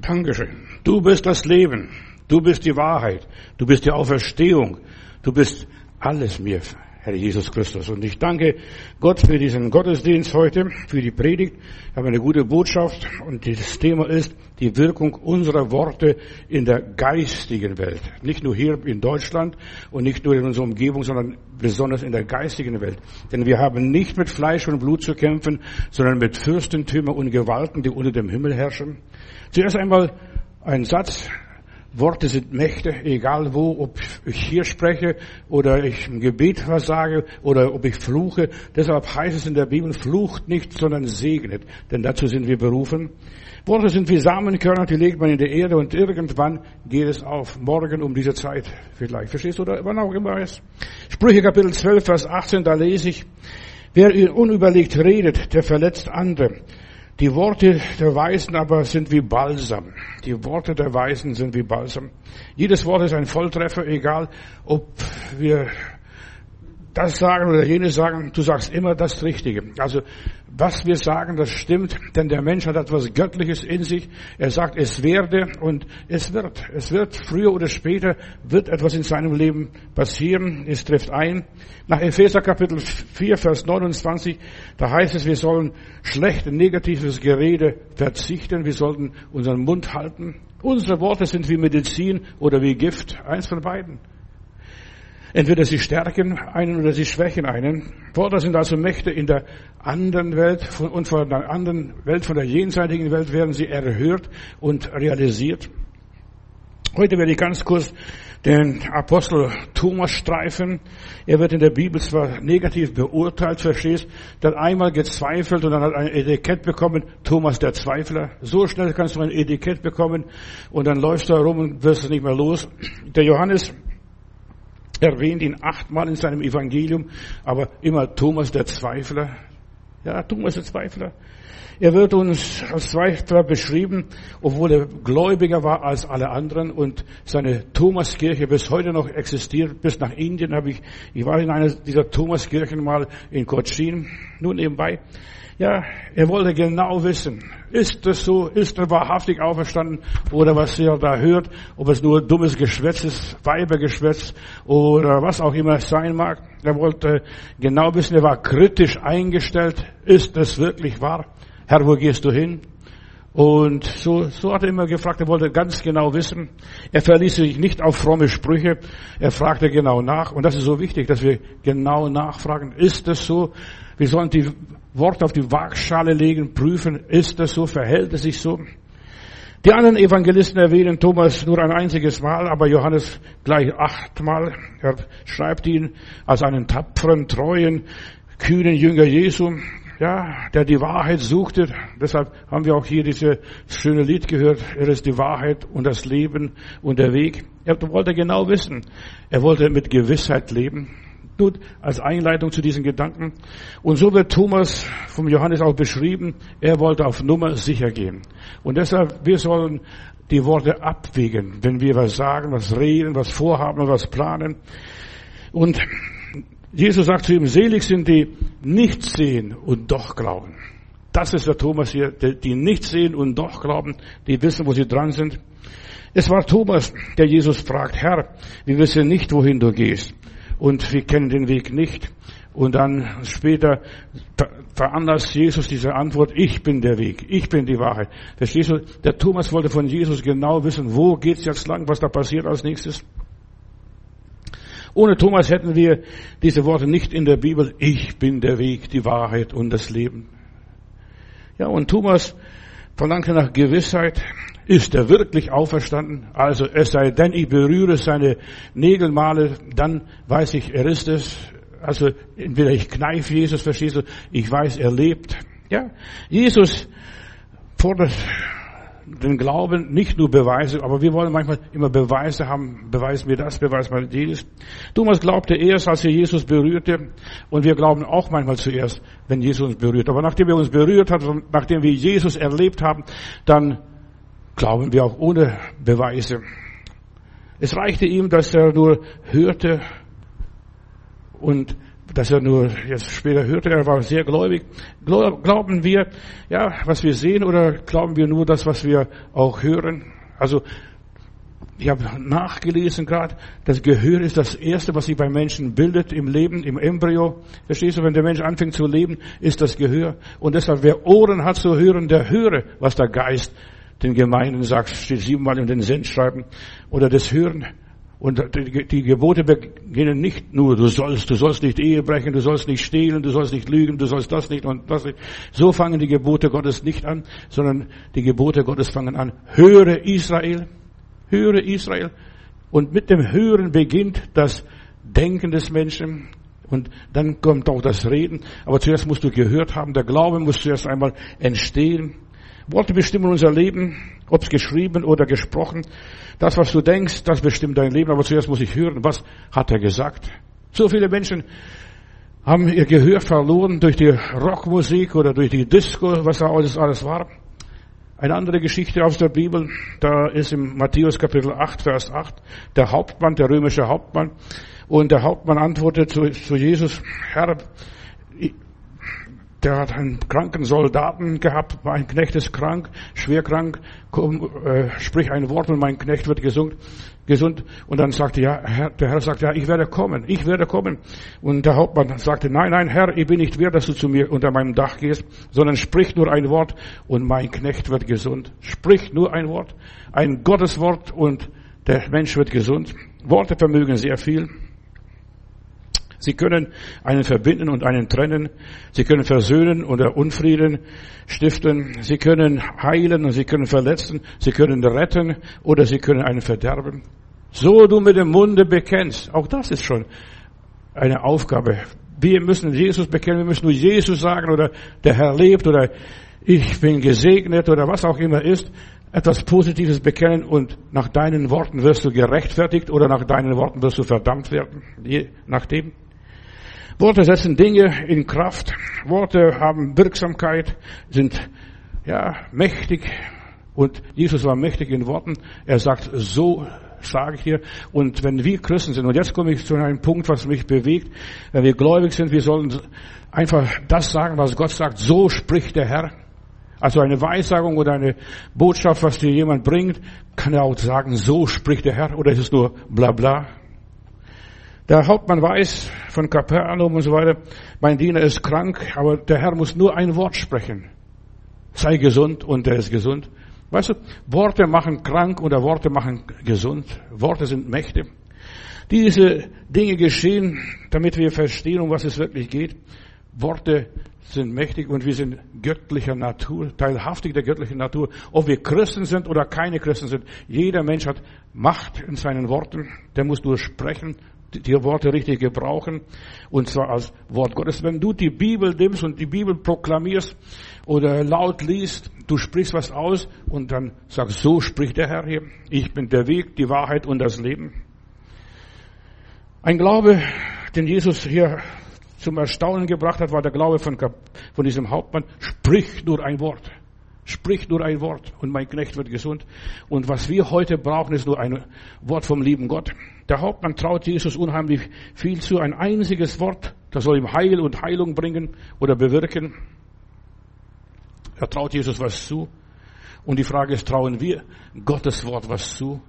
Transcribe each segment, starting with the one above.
Dankeschön. Du bist das Leben. Du bist die Wahrheit. Du bist die Auferstehung. Du bist alles mir, Herr Jesus Christus. Und ich danke Gott für diesen Gottesdienst heute, für die Predigt. Ich habe eine gute Botschaft und das Thema ist die Wirkung unserer Worte in der geistigen Welt. Nicht nur hier in Deutschland und nicht nur in unserer Umgebung, sondern besonders in der geistigen Welt. Denn wir haben nicht mit Fleisch und Blut zu kämpfen, sondern mit Fürstentümern und Gewalten, die unter dem Himmel herrschen. Zuerst einmal ein Satz, Worte sind Mächte, egal wo, ob ich hier spreche oder ich im Gebet was sage oder ob ich fluche. Deshalb heißt es in der Bibel, flucht nicht, sondern segnet, denn dazu sind wir berufen. Worte sind wie Samenkörner, die legt man in die Erde und irgendwann geht es auf. Morgen um diese Zeit vielleicht. Verstehst du? Oder wann auch immer es. Sprüche Kapitel 12, Vers 18, da lese ich, wer unüberlegt redet, der verletzt andere. Die Worte der Weisen aber sind wie Balsam. Die Worte der Weisen sind wie Balsam. Jedes Wort ist ein Volltreffer, egal ob wir das sagen oder jenes sagen, du sagst immer das Richtige. Also was wir sagen, das stimmt, denn der Mensch hat etwas Göttliches in sich. Er sagt, es werde und es wird. Es wird früher oder später wird etwas in seinem Leben passieren. Es trifft ein. Nach Epheser Kapitel 4, Vers 29, da heißt es, wir sollen schlecht negatives Gerede verzichten. Wir sollten unseren Mund halten. Unsere Worte sind wie Medizin oder wie Gift. Eins von beiden. Entweder sie stärken einen oder sie schwächen einen. Worte sind also Mächte in der anderen Welt und von der anderen Welt, von der jenseitigen Welt werden sie erhört und realisiert. Heute werde ich ganz kurz den Apostel Thomas streifen. Er wird in der Bibel zwar negativ beurteilt, verstehst, dann einmal gezweifelt und dann hat ein Etikett bekommen, Thomas der Zweifler. So schnell kannst du ein Etikett bekommen und dann läufst du herum und wirst es nicht mehr los. Der Johannes erwähnt ihn achtmal in seinem Evangelium, aber immer Thomas der Zweifler. Ja, Thomas der Zweifler. Er wird uns als Zweifler beschrieben, obwohl er gläubiger war als alle anderen und seine Thomaskirche bis heute noch existiert. Bis nach Indien habe ich, ich war in einer dieser Thomaskirchen mal in Cochin, nur nebenbei. Ja, er wollte genau wissen, ist das so, ist er wahrhaftig auferstanden oder was er da hört, ob es nur dummes Geschwätz ist, Weibergeschwätz oder was auch immer es sein mag. Er wollte genau wissen, er war kritisch eingestellt, ist das wirklich wahr? Herr, wo gehst du hin? Und so, so hat er immer gefragt, er wollte ganz genau wissen. Er verließ sich nicht auf fromme Sprüche, er fragte genau nach. Und das ist so wichtig, dass wir genau nachfragen, ist das so? Wir sollen die Worte auf die Waagschale legen, prüfen, ist das so, verhält es sich so? Die anderen Evangelisten erwähnen Thomas nur ein einziges Mal, aber Johannes gleich achtmal. Er schreibt ihn als einen tapferen, treuen, kühnen Jünger Jesu, ja, der die Wahrheit suchte. Deshalb haben wir auch hier dieses schöne Lied gehört. Er ist die Wahrheit und das Leben und der Weg. Er wollte genau wissen. Er wollte mit Gewissheit leben nur als Einleitung zu diesen Gedanken. Und so wird Thomas vom Johannes auch beschrieben, er wollte auf Nummer sicher gehen. Und deshalb, wir sollen die Worte abwägen, wenn wir was sagen, was reden, was vorhaben, was planen. Und Jesus sagt zu ihm, selig sind die nicht sehen und doch glauben. Das ist der Thomas hier, die nicht sehen und doch glauben, die wissen, wo sie dran sind. Es war Thomas, der Jesus fragt, Herr, wir wissen nicht, wohin du gehst und wir kennen den Weg nicht. Und dann später veranlasst Jesus diese Antwort, ich bin der Weg, ich bin die Wahrheit. Verstehst du? Der Thomas wollte von Jesus genau wissen, wo geht's jetzt lang, was da passiert als nächstes. Ohne Thomas hätten wir diese Worte nicht in der Bibel, ich bin der Weg, die Wahrheit und das Leben. Ja, und Thomas verlangte nach Gewissheit, ist er wirklich auferstanden? Also es sei denn, ich berühre seine Nägelmale, dann weiß ich, er ist es. Also entweder ich kneife Jesus, verstehst du? Ich weiß, er lebt. Ja, Jesus fordert den Glauben nicht nur Beweise, aber wir wollen manchmal immer Beweise haben. Beweis mir das, beweis mir dieses. Thomas glaubte erst, als er Jesus berührte, und wir glauben auch manchmal zuerst, wenn Jesus uns berührt. Aber nachdem er uns berührt hat, nachdem wir Jesus erlebt haben, dann glauben wir auch ohne Beweise. Es reichte ihm, dass er nur hörte und dass er nur jetzt später hörte, er war sehr gläubig. Glauben wir, ja, was wir sehen oder glauben wir nur das, was wir auch hören? Also, ich habe nachgelesen gerade, das Gehör ist das Erste, was sich beim Menschen bildet im Leben, im Embryo. Verstehst du, wenn der Mensch anfängt zu leben, ist das Gehör. Und deshalb, wer Ohren hat zu hören, der höre, was der Geist den Gemeinden sagt, steht siebenmal in den Sendschreiben. Oder das Hören. Und die Gebote beginnen nicht nur, du sollst, du sollst nicht Ehe brechen, du sollst nicht stehlen, du sollst nicht lügen, du sollst das nicht und das nicht. So fangen die Gebote Gottes nicht an, sondern die Gebote Gottes fangen an. Höre Israel, höre Israel. Und mit dem Hören beginnt das Denken des Menschen. Und dann kommt auch das Reden. Aber zuerst musst du gehört haben. Der Glaube muss zuerst einmal entstehen. Worte bestimmen unser Leben, ob es geschrieben oder gesprochen. Das, was du denkst, das bestimmt dein Leben. Aber zuerst muss ich hören, was hat er gesagt. So viele Menschen haben ihr Gehör verloren durch die Rockmusik oder durch die Disco, was da alles, alles war. Eine andere Geschichte aus der Bibel, da ist im Matthäus Kapitel 8, Vers 8, der Hauptmann, der römische Hauptmann, und der Hauptmann antwortet zu, zu Jesus, Herr, der hat einen kranken Soldaten gehabt, mein Knecht ist krank, schwer krank, komm, äh, sprich ein Wort und mein Knecht wird gesund, gesund. Und dann sagte ja, Herr, der Herr sagte, ja, ich werde kommen, ich werde kommen. Und der Hauptmann sagte, nein, nein, Herr, ich bin nicht wert, dass du zu mir unter meinem Dach gehst, sondern sprich nur ein Wort und mein Knecht wird gesund. Sprich nur ein Wort, ein Gotteswort und der Mensch wird gesund. Worte vermögen sehr viel. Sie können einen verbinden und einen trennen. Sie können versöhnen oder Unfrieden stiften. Sie können heilen und sie können verletzen. Sie können retten oder sie können einen verderben. So du mit dem Munde bekennst. Auch das ist schon eine Aufgabe. Wir müssen Jesus bekennen. Wir müssen nur Jesus sagen oder der Herr lebt oder ich bin gesegnet oder was auch immer ist etwas Positives bekennen und nach deinen Worten wirst du gerechtfertigt oder nach deinen Worten wirst du verdammt werden, je nachdem. Worte setzen Dinge in Kraft. Worte haben Wirksamkeit, sind ja mächtig. Und Jesus war mächtig in Worten. Er sagt, so sage ich dir. Und wenn wir Christen sind, und jetzt komme ich zu einem Punkt, was mich bewegt, wenn wir gläubig sind, wir sollen einfach das sagen, was Gott sagt. So spricht der Herr. Also eine Weissagung oder eine Botschaft, was dir jemand bringt, kann er auch sagen, so spricht der Herr, oder ist es nur bla bla. Der Hauptmann weiß von Kapernaum und so weiter, mein Diener ist krank, aber der Herr muss nur ein Wort sprechen. Sei gesund und er ist gesund. Weißt du, Worte machen krank oder Worte machen gesund. Worte sind Mächte. Diese Dinge geschehen, damit wir verstehen, um was es wirklich geht. Worte sind mächtig und wir sind göttlicher Natur, teilhaftig der göttlichen Natur. Ob wir Christen sind oder keine Christen sind, jeder Mensch hat Macht in seinen Worten. Der muss nur sprechen die Worte richtig gebrauchen, und zwar als Wort Gottes. Wenn du die Bibel nimmst und die Bibel proklamierst oder laut liest, du sprichst was aus und dann sagst, so spricht der Herr hier, ich bin der Weg, die Wahrheit und das Leben. Ein Glaube, den Jesus hier zum Erstaunen gebracht hat, war der Glaube von, von diesem Hauptmann, sprich nur ein Wort. Sprich nur ein Wort und mein Knecht wird gesund. Und was wir heute brauchen, ist nur ein Wort vom lieben Gott. Der Hauptmann traut Jesus unheimlich viel zu. Ein einziges Wort, das soll ihm Heil und Heilung bringen oder bewirken. Er traut Jesus was zu. Und die Frage ist, trauen wir Gottes Wort was zu?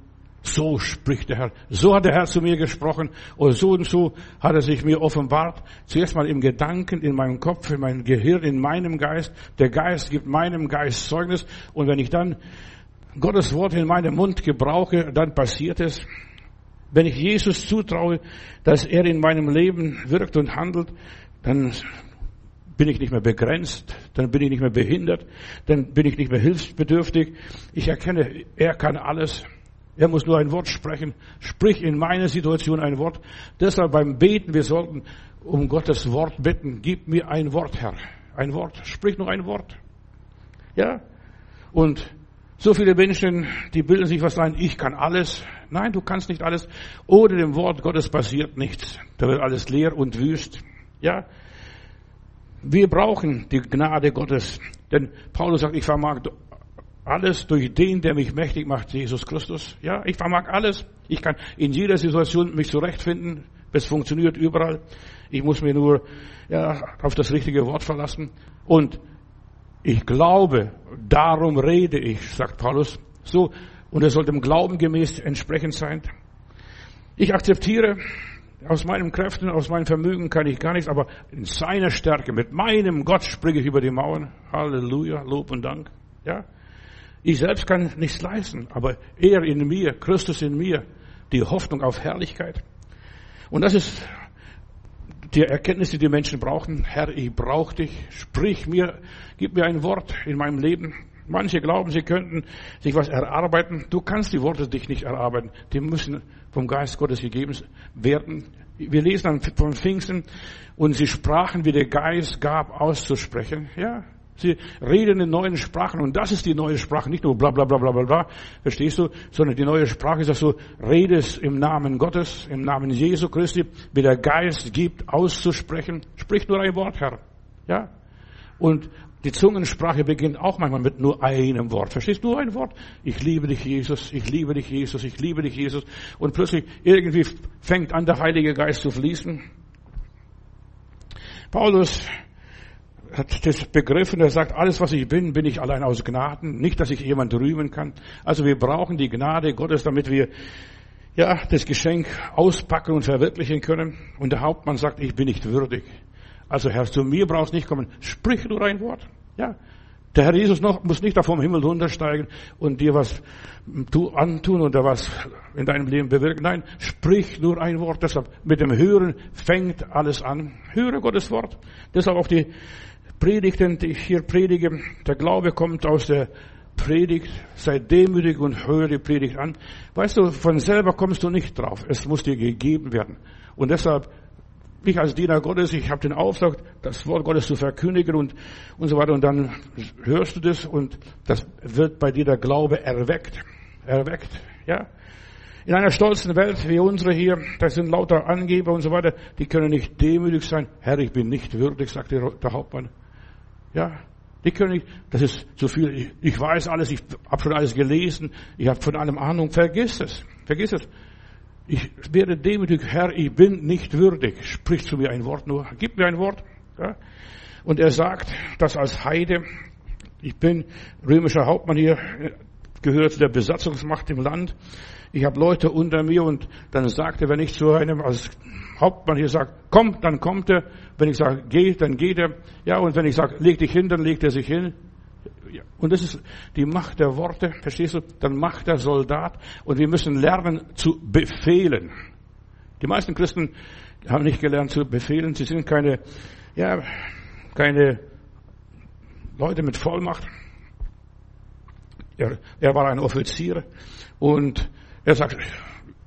So spricht der Herr. So hat der Herr zu mir gesprochen und so und so hat er sich mir offenbart. Zuerst mal im Gedanken, in meinem Kopf, in meinem Gehirn, in meinem Geist. Der Geist gibt meinem Geist Zeugnis und wenn ich dann Gottes Wort in meinem Mund gebrauche, dann passiert es. Wenn ich Jesus zutraue, dass er in meinem Leben wirkt und handelt, dann bin ich nicht mehr begrenzt, dann bin ich nicht mehr behindert, dann bin ich nicht mehr hilfsbedürftig. Ich erkenne, er kann alles. Er muss nur ein Wort sprechen. Sprich in meiner Situation ein Wort. Deshalb beim Beten, wir sollten um Gottes Wort bitten. Gib mir ein Wort, Herr. Ein Wort. Sprich nur ein Wort. Ja? Und so viele Menschen, die bilden sich was ein, ich kann alles. Nein, du kannst nicht alles. Ohne dem Wort Gottes passiert nichts. Da wird alles leer und wüst. Ja? Wir brauchen die Gnade Gottes. Denn Paulus sagt, ich vermag alles durch den, der mich mächtig macht, Jesus Christus. Ja, ich vermag alles. Ich kann in jeder Situation mich zurechtfinden. Es funktioniert überall. Ich muss mir nur ja, auf das richtige Wort verlassen. Und ich glaube, darum rede ich, sagt Paulus. So, und es soll dem Glauben gemäß entsprechend sein. Ich akzeptiere, aus meinen Kräften, aus meinem Vermögen kann ich gar nichts, aber in seiner Stärke, mit meinem Gott springe ich über die Mauern. Halleluja, Lob und Dank. Ja. Ich selbst kann nichts leisten, aber er in mir, Christus in mir, die Hoffnung auf Herrlichkeit. Und das ist die Erkenntnis, die die Menschen brauchen. Herr, ich brauche dich. Sprich mir, gib mir ein Wort in meinem Leben. Manche glauben, sie könnten sich was erarbeiten. Du kannst die Worte dich nicht erarbeiten. Die müssen vom Geist Gottes gegeben werden. Wir lesen dann von Pfingsten und sie sprachen, wie der Geist gab, auszusprechen. Ja, Sie reden in neuen Sprachen und das ist die neue Sprache, nicht nur bla bla bla bla bla, bla verstehst du, sondern die neue Sprache ist, dass du redest im Namen Gottes, im Namen Jesu Christi, wie der Geist gibt, auszusprechen. Sprich nur ein Wort, Herr. Ja? Und die Zungensprache beginnt auch manchmal mit nur einem Wort. Verstehst du ein Wort? Ich liebe dich, Jesus. Ich liebe dich, Jesus. Ich liebe dich, Jesus. Und plötzlich irgendwie fängt an, der Heilige Geist zu fließen. Paulus hat das begriffen, er sagt, alles was ich bin, bin ich allein aus Gnaden, nicht, dass ich jemand rühmen kann. Also wir brauchen die Gnade Gottes, damit wir ja, das Geschenk auspacken und verwirklichen können. Und der Hauptmann sagt, ich bin nicht würdig. Also Herr, zu mir brauchst nicht kommen. Sprich nur ein Wort. Ja. Der Herr Jesus noch, muss nicht da vom Himmel runtersteigen und dir was tu, antun oder was in deinem Leben bewirken. Nein, sprich nur ein Wort. Deshalb mit dem Hören fängt alles an. Höre Gottes Wort. Deshalb auch die Predigten, die ich hier predige. Der Glaube kommt aus der Predigt. Sei demütig und höre die Predigt an. Weißt du, von selber kommst du nicht drauf. Es muss dir gegeben werden. Und deshalb ich als Diener Gottes, ich habe den Auftrag, das Wort Gottes zu verkündigen und, und so weiter. Und dann hörst du das und das wird bei dir der Glaube erweckt. Erweckt, ja. In einer stolzen Welt wie unsere hier, da sind lauter Angeber und so weiter, die können nicht demütig sein. Herr, ich bin nicht würdig, sagt der Hauptmann. Ja, die können nicht, das ist zu viel, ich, ich weiß alles, ich habe schon alles gelesen, ich habe von allem Ahnung, vergiss es, vergiss es. Ich werde demütig, Herr, ich bin nicht würdig. Sprich zu mir ein Wort nur. Gib mir ein Wort. Ja? Und er sagt, das als Heide, ich bin römischer Hauptmann hier, gehört zu der Besatzungsmacht im Land. Ich habe Leute unter mir und dann sagt er, wenn ich zu einem als Hauptmann hier sage, komm, dann kommt er. Wenn ich sage, geh, dann geht er. Ja, und wenn ich sage, leg dich hin, dann legt er sich hin. Und das ist die Macht der Worte, verstehst du? Dann Macht der Soldat. Und wir müssen lernen zu befehlen. Die meisten Christen haben nicht gelernt zu befehlen. Sie sind keine, ja, keine Leute mit Vollmacht. Er, er war ein Offizier und er sagt,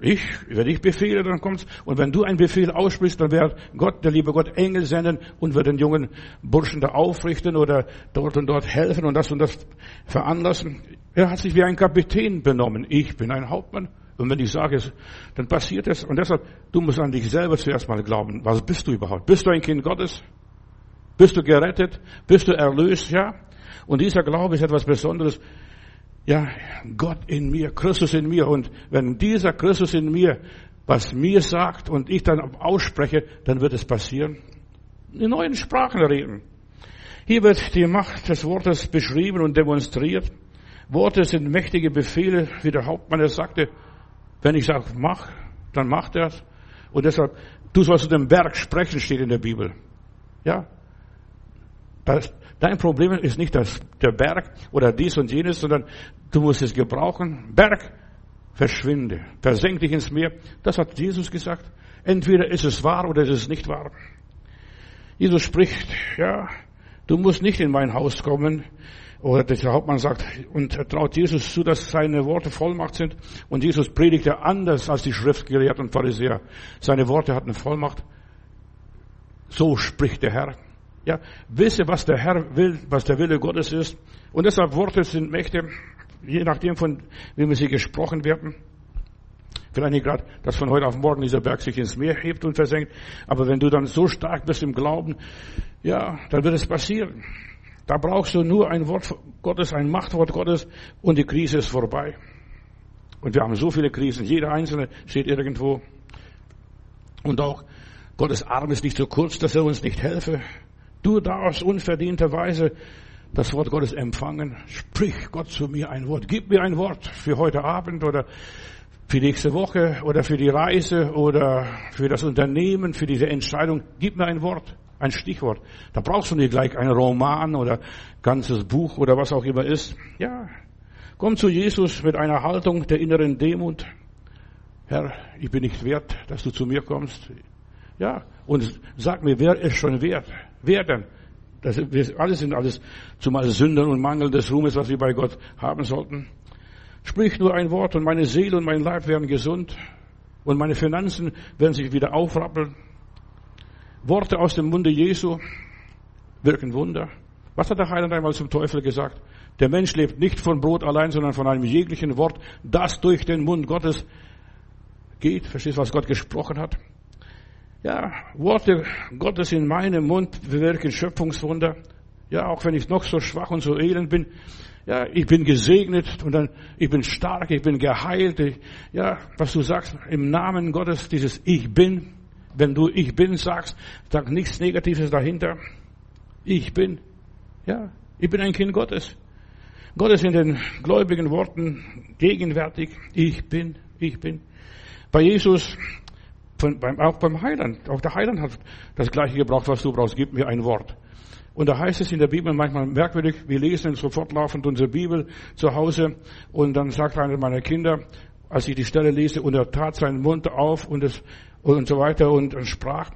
ich, wenn ich befehle, dann kommt's. Und wenn du einen Befehl aussprichst, dann wird Gott, der liebe Gott, Engel senden und wird den jungen Burschen da aufrichten oder dort und dort helfen und das und das veranlassen. Er hat sich wie ein Kapitän benommen. Ich bin ein Hauptmann. Und wenn ich sage es, dann passiert es. Und deshalb, du musst an dich selber zuerst mal glauben. Was bist du überhaupt? Bist du ein Kind Gottes? Bist du gerettet? Bist du erlöst? Ja? Und dieser Glaube ist etwas Besonderes. Ja, Gott in mir, Christus in mir. Und wenn dieser Christus in mir was mir sagt und ich dann ausspreche, dann wird es passieren. In neuen Sprachen reden. Hier wird die Macht des Wortes beschrieben und demonstriert. Worte sind mächtige Befehle, wie der Hauptmann es sagte. Wenn ich sage, mach, dann macht er es. Und deshalb, du sollst zu dem Berg sprechen, steht in der Bibel. Ja? Das, Dein Problem ist nicht das, der Berg oder dies und jenes, sondern du musst es gebrauchen. Berg, verschwinde, versenk dich ins Meer. Das hat Jesus gesagt. Entweder ist es wahr oder ist es nicht wahr. Jesus spricht, ja, du musst nicht in mein Haus kommen. Oder der Hauptmann sagt, und er traut Jesus zu, dass seine Worte Vollmacht sind. Und Jesus predigte anders als die Schriftgelehrten und Pharisäer. Seine Worte hatten Vollmacht. So spricht der Herr. Ja, wisse, was der Herr will, was der Wille Gottes ist. Und deshalb Worte sind Mächte, je nachdem von wem sie gesprochen werden. Vielleicht nicht gerade, dass von heute auf morgen dieser Berg sich ins Meer hebt und versenkt. Aber wenn du dann so stark bist im Glauben, ja, dann wird es passieren. Da brauchst du nur ein Wort Gottes, ein Machtwort Gottes und die Krise ist vorbei. Und wir haben so viele Krisen. Jeder einzelne steht irgendwo. Und auch Gottes Arm ist nicht so kurz, dass er uns nicht helfe. Du darfst unverdienterweise das Wort Gottes empfangen. Sprich Gott zu mir ein Wort. Gib mir ein Wort für heute Abend oder für nächste Woche oder für die Reise oder für das Unternehmen, für diese Entscheidung. Gib mir ein Wort, ein Stichwort. Da brauchst du nicht gleich einen Roman oder ganzes Buch oder was auch immer ist. Ja, komm zu Jesus mit einer Haltung der inneren Demut. Herr, ich bin nicht wert, dass du zu mir kommst. Ja, und sag mir, wer ist schon wert? Wer denn? Das, wir alles sind alles zumal Sünden und Mangel des Ruhmes, was wir bei Gott haben sollten. Sprich nur ein Wort und meine Seele und mein Leib werden gesund und meine Finanzen werden sich wieder aufrappeln. Worte aus dem Munde Jesu wirken Wunder. Was hat der Heiland einmal zum Teufel gesagt? Der Mensch lebt nicht von Brot allein, sondern von einem jeglichen Wort, das durch den Mund Gottes geht. Verstehst du, was Gott gesprochen hat? Ja, Worte Gottes in meinem Mund bewirken Schöpfungswunder. Ja, auch wenn ich noch so schwach und so elend bin. Ja, ich bin gesegnet und dann, ich bin stark, ich bin geheilt. Ich, ja, was du sagst, im Namen Gottes, dieses Ich bin. Wenn du Ich bin sagst, sag nichts Negatives dahinter. Ich bin. Ja, ich bin ein Kind Gottes. Gott ist in den gläubigen Worten gegenwärtig. Ich bin, ich bin. Bei Jesus, von, beim, auch beim Heiland, auch der Heiland hat das Gleiche gebraucht, was du brauchst. Gib mir ein Wort. Und da heißt es in der Bibel manchmal merkwürdig, wir lesen sofort laufend unsere Bibel zu Hause und dann sagt einer meiner Kinder, als ich die Stelle lese, und er tat seinen Mund auf und, es, und so weiter und, sprach,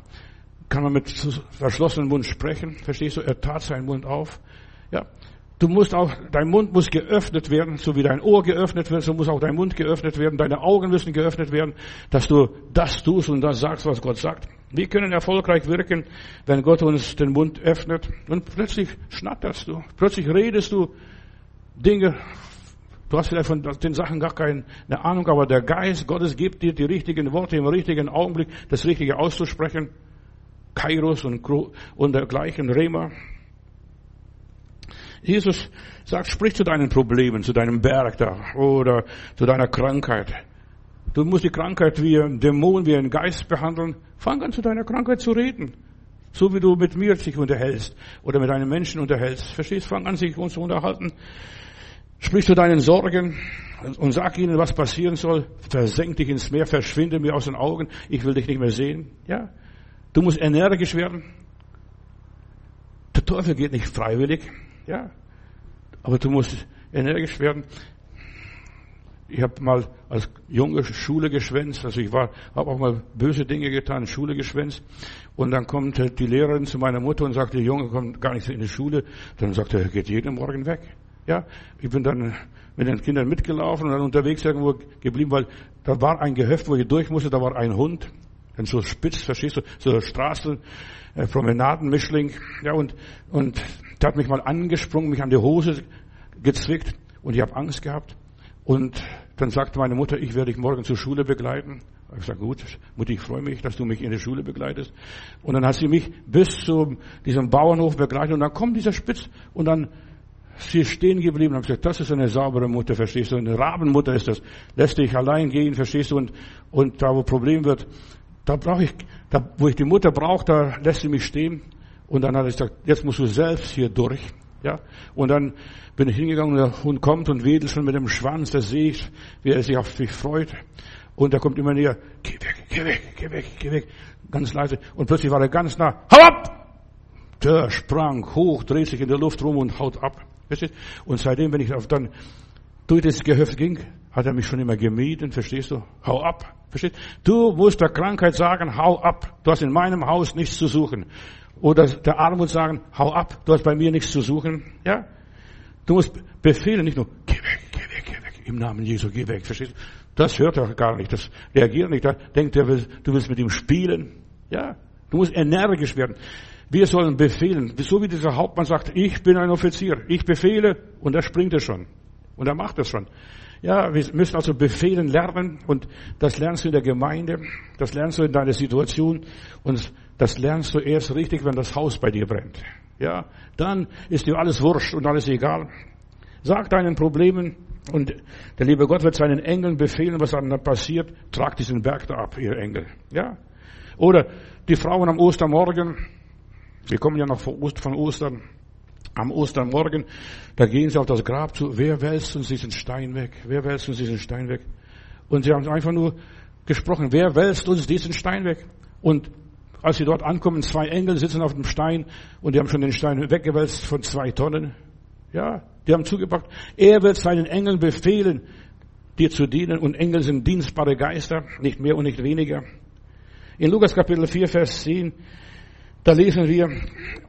kann man mit verschlossenem Mund sprechen, verstehst du? Er tat seinen Mund auf. Ja, Du musst auch, dein Mund muss geöffnet werden, so wie dein Ohr geöffnet wird, so muss auch dein Mund geöffnet werden, deine Augen müssen geöffnet werden, dass du das tust und das sagst, was Gott sagt. Wir können erfolgreich wirken, wenn Gott uns den Mund öffnet und plötzlich schnatterst du, plötzlich redest du Dinge, du hast vielleicht von den Sachen gar keine Ahnung, aber der Geist Gottes gibt dir die richtigen Worte im richtigen Augenblick, das Richtige auszusprechen. Kairos und, dergleichen, Rema. Jesus sagt, sprich zu deinen Problemen, zu deinem Berg da oder zu deiner Krankheit. Du musst die Krankheit wie ein Dämon, wie ein Geist behandeln. Fang an, zu deiner Krankheit zu reden. So wie du mit mir dich unterhältst oder mit einem Menschen unterhältst. Verstehst? Fang an, sich uns zu unterhalten. Sprich zu deinen Sorgen und sag ihnen, was passieren soll. Versenk dich ins Meer, verschwinde mir aus den Augen. Ich will dich nicht mehr sehen. Ja? Du musst energisch werden. Der Teufel geht nicht freiwillig. Ja. Aber du musst energisch werden. Ich habe mal als Junge Schule geschwänzt, also ich war, habe auch mal böse Dinge getan, Schule geschwänzt. Und dann kommt die Lehrerin zu meiner Mutter und sagt, der Junge kommt gar nicht in die Schule. Dann sagt er, er geht jeden Morgen weg. Ja, ich bin dann mit den Kindern mitgelaufen und dann unterwegs irgendwo geblieben, weil da war ein Gehöft, wo ich durch musste, da war ein Hund, dann so spitz, verstehst du, so Straßen, äh, Promenadenmischling, ja, und, und der hat mich mal angesprungen, mich an die Hose gezwickt und ich habe Angst gehabt. Und dann sagte meine Mutter, ich werde dich morgen zur Schule begleiten. Ich sage, gut, Mutter, ich freue mich, dass du mich in die Schule begleitest. Und dann hat sie mich bis zu diesem Bauernhof begleitet und dann kommt dieser Spitz und dann sie stehen geblieben und habe gesagt, das ist eine saubere Mutter, verstehst du? Eine Rabenmutter ist das. Lässt dich allein gehen, verstehst du? Und, und da, wo Problem wird, da brauche ich, da, wo ich die Mutter brauche, da lässt sie mich stehen. Und dann hat er gesagt, jetzt musst du selbst hier durch. Ja, und dann bin ich hingegangen und der Hund kommt und wedelt schon mit dem Schwanz, das sehe ich, wie er sich auf mich freut. Und er kommt immer näher, geh weg, geh weg, geh weg, geh weg, ganz leise. Und plötzlich war er ganz nah, hau ab! Der sprang hoch, dreht sich in der Luft rum und haut ab. Und seitdem, wenn ich dann durch das Gehöft ging, hat er mich schon immer gemieden, verstehst du? Hau ab, verstehst du? musst der Krankheit sagen, hau ab. Du hast in meinem Haus nichts zu suchen. Oder der Armut sagen, hau ab, du hast bei mir nichts zu suchen. Ja? Du musst befehlen, nicht nur, geh weg, geh weg, geh weg, im Namen Jesu, geh weg, verstehst du? Das hört er gar nicht, das reagiert nicht, da denkt er, du willst mit ihm spielen. Ja? Du musst energisch werden. Wir sollen befehlen, so wie dieser Hauptmann sagt, ich bin ein Offizier, ich befehle, und da springt er schon. Und er macht das schon. Ja, wir müssen also befehlen lernen und das lernst du in der Gemeinde, das lernst du in deiner Situation und das lernst du erst richtig, wenn das Haus bei dir brennt. Ja, dann ist dir alles wurscht und alles egal. Sag deinen Problemen und der liebe Gott wird seinen Engeln befehlen, was dann passiert. Trag diesen Berg da ab, ihr Engel. Ja, Oder die Frauen am Ostermorgen, wir kommen ja noch von Ostern, am Ostermorgen, da gehen sie auf das Grab zu, wer wälzt uns diesen Stein weg? Wer wälzt uns diesen Stein weg? Und sie haben einfach nur gesprochen, wer wälzt uns diesen Stein weg? Und als sie dort ankommen, zwei Engel sitzen auf dem Stein und die haben schon den Stein weggewälzt von zwei Tonnen. Ja, die haben zugepackt. Er wird seinen Engeln befehlen, dir zu dienen und Engel sind dienstbare Geister, nicht mehr und nicht weniger. In Lukas Kapitel 4, Vers 10, da lesen wir,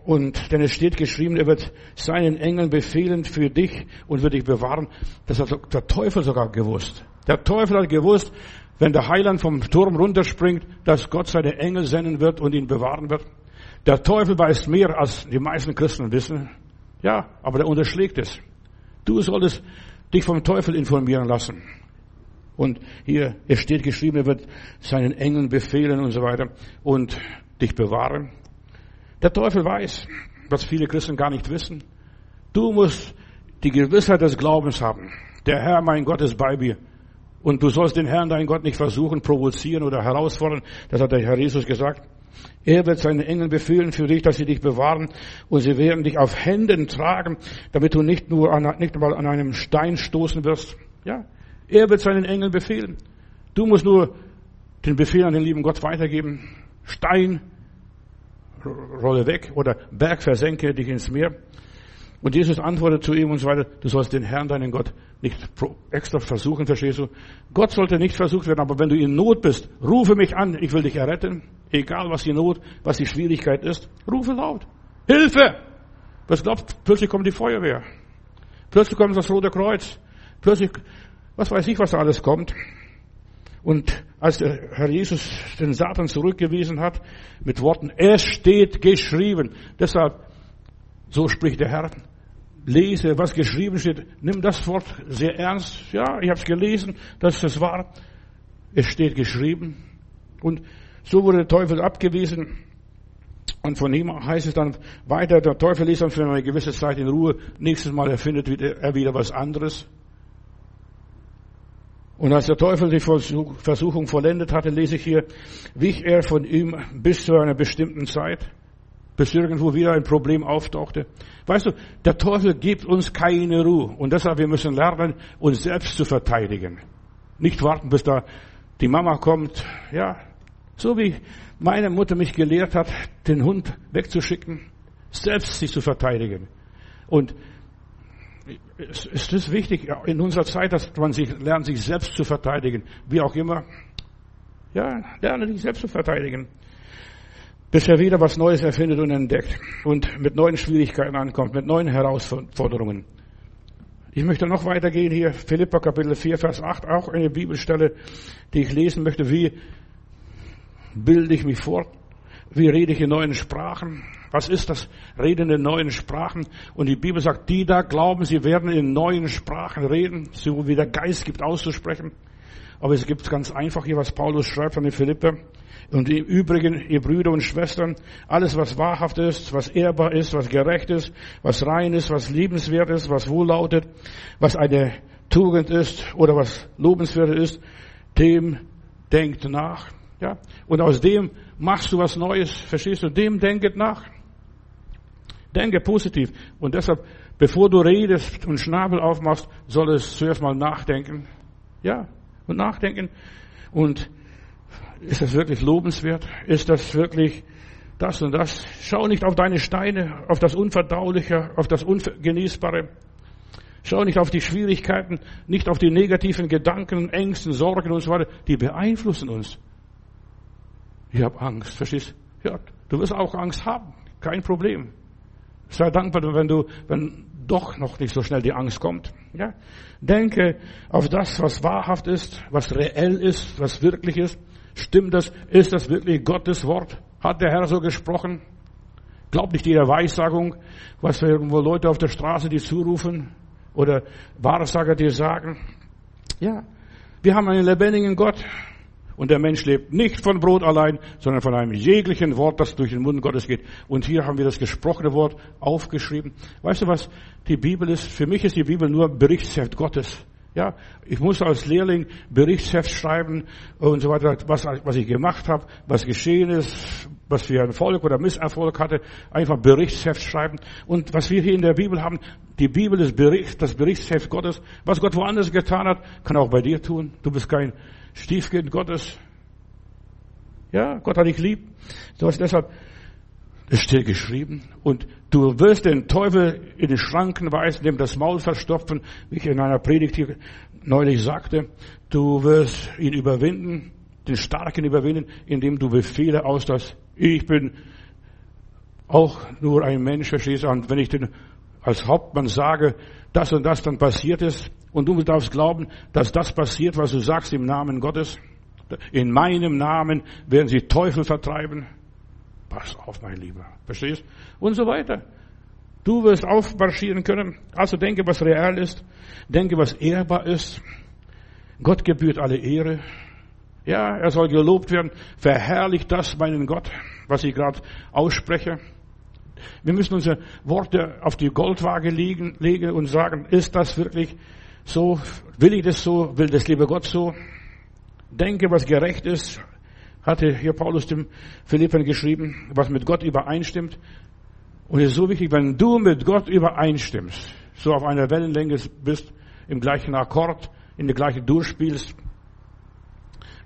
und denn es steht geschrieben, er wird seinen Engeln befehlen für dich und wird dich bewahren. Das hat der Teufel sogar gewusst. Der Teufel hat gewusst, wenn der Heiland vom Turm runterspringt, dass Gott seine Engel senden wird und ihn bewahren wird. Der Teufel weiß mehr, als die meisten Christen wissen. Ja, aber der unterschlägt es. Du solltest dich vom Teufel informieren lassen. Und hier, es steht geschrieben, er wird seinen Engeln befehlen und so weiter und dich bewahren. Der Teufel weiß, was viele Christen gar nicht wissen. Du musst die Gewissheit des Glaubens haben. Der Herr, mein Gott, ist bei mir. Und du sollst den Herrn, dein Gott, nicht versuchen, provozieren oder herausfordern. Das hat der Herr Jesus gesagt. Er wird seinen Engeln befehlen für dich, dass sie dich bewahren und sie werden dich auf Händen tragen, damit du nicht nur an, nicht mal an einem Stein stoßen wirst. Ja, er wird seinen Engeln befehlen. Du musst nur den Befehl an den lieben Gott weitergeben. Stein, rolle weg oder Berg versenke dich ins Meer. Und Jesus antwortet zu ihm und so weiter, du sollst den Herrn, deinen Gott, nicht extra versuchen, verstehst du? Gott sollte nicht versucht werden, aber wenn du in Not bist, rufe mich an, ich will dich erretten. Egal was die Not, was die Schwierigkeit ist, rufe laut. Hilfe! Was glaubt, plötzlich kommt die Feuerwehr. Plötzlich kommt das Rote Kreuz. Plötzlich, was weiß ich, was da alles kommt. Und als der Herr Jesus den Satan zurückgewiesen hat, mit Worten, es steht geschrieben. Deshalb, so spricht der Herr, lese, was geschrieben steht, nimm das Wort sehr ernst. Ja, ich habe es gelesen, dass das war. Es steht geschrieben. Und so wurde der Teufel abgewiesen. Und von ihm heißt es dann weiter, der Teufel ließ dann für eine gewisse Zeit in Ruhe. Nächstes Mal erfindet er wieder was anderes. Und als der Teufel die Versuchung vollendet hatte, lese ich hier, wich er von ihm bis zu einer bestimmten Zeit bis irgendwo wieder ein Problem auftauchte. Weißt du, der Teufel gibt uns keine Ruhe und deshalb wir müssen lernen, uns selbst zu verteidigen. Nicht warten, bis da die Mama kommt. Ja, so wie meine Mutter mich gelehrt hat, den Hund wegzuschicken, selbst sich zu verteidigen. Und es ist wichtig in unserer Zeit, dass man sich lernt, sich selbst zu verteidigen, wie auch immer. Ja, lerne dich selbst zu verteidigen bis er wieder was Neues erfindet und entdeckt und mit neuen Schwierigkeiten ankommt, mit neuen Herausforderungen. Ich möchte noch weitergehen hier, Philippa Kapitel 4, Vers 8, auch eine Bibelstelle, die ich lesen möchte. Wie bilde ich mich fort? Wie rede ich in neuen Sprachen? Was ist das Reden in neuen Sprachen? Und die Bibel sagt, die da glauben, sie werden in neuen Sprachen reden, so wie der Geist gibt auszusprechen. Aber es gibt ganz einfach hier, was Paulus schreibt an die Philipper. Und im Übrigen, ihr Brüder und Schwestern, alles, was wahrhaft ist, was ehrbar ist, was gerecht ist, was rein ist, was liebenswert ist, was wohllautet, was eine Tugend ist oder was lobenswert ist, dem denkt nach. Ja? Und aus dem machst du was Neues, verstehst du? Dem denket nach. Denke positiv. Und deshalb, bevor du redest und Schnabel aufmachst, soll es zuerst mal nachdenken. Ja, und nachdenken. Und ist das wirklich lobenswert? Ist das wirklich das und das? Schau nicht auf deine Steine, auf das Unverdauliche, auf das Ungenießbare. Schau nicht auf die Schwierigkeiten, nicht auf die negativen Gedanken, Ängsten, Sorgen und so weiter. Die beeinflussen uns. Ich habe Angst, verstehst? Ja, du wirst auch Angst haben. Kein Problem. Sei dankbar, wenn du, wenn doch noch nicht so schnell die Angst kommt. Ja? Denke auf das, was wahrhaft ist, was reell ist, was wirklich ist. Stimmt das? Ist das wirklich Gottes Wort? Hat der Herr so gesprochen? Glaubt nicht jeder Weissagung, was irgendwo Leute auf der Straße die zurufen oder Wahrsager dir sagen. Ja, wir haben einen lebendigen Gott und der Mensch lebt nicht von Brot allein, sondern von einem jeglichen Wort, das durch den Mund Gottes geht. Und hier haben wir das gesprochene Wort aufgeschrieben. Weißt du was? Die Bibel ist, für mich ist die Bibel nur Berichtsheft Gottes. Ja, ich muss als Lehrling Berichtsheft schreiben und so weiter, was, was ich gemacht habe, was geschehen ist, was für Erfolg oder Misserfolg hatte, einfach Berichtsheft schreiben. Und was wir hier in der Bibel haben, die Bibel ist Bericht, das Berichtsheft Gottes. Was Gott woanders getan hat, kann auch bei dir tun. Du bist kein Stiefkind Gottes. Ja, Gott hat dich lieb. Du hast deshalb es steht geschrieben. Und du wirst den Teufel in die Schranken weisen, dem das Maul verstopfen, wie ich in einer Predigt hier neulich sagte. Du wirst ihn überwinden, den Starken überwinden, indem du Befehle aus das Ich bin auch nur ein Mensch, verstehst du? Und wenn ich den als Hauptmann sage, das und das dann passiert ist, und du darfst glauben, dass das passiert, was du sagst im Namen Gottes. In meinem Namen werden sie Teufel vertreiben. Pass auf, mein Lieber. Verstehst? Und so weiter. Du wirst aufmarschieren können. Also denke, was real ist. Denke, was ehrbar ist. Gott gebührt alle Ehre. Ja, er soll gelobt werden. Verherrlicht das meinen Gott, was ich gerade ausspreche. Wir müssen unsere Worte auf die Goldwaage legen, legen und sagen, ist das wirklich so? Will ich das so? Will das liebe Gott so? Denke, was gerecht ist hatte hier Paulus dem Philippern geschrieben, was mit Gott übereinstimmt. Und es ist so wichtig, wenn du mit Gott übereinstimmst, so auf einer Wellenlänge bist, im gleichen Akkord, in der gleichen durchspielst,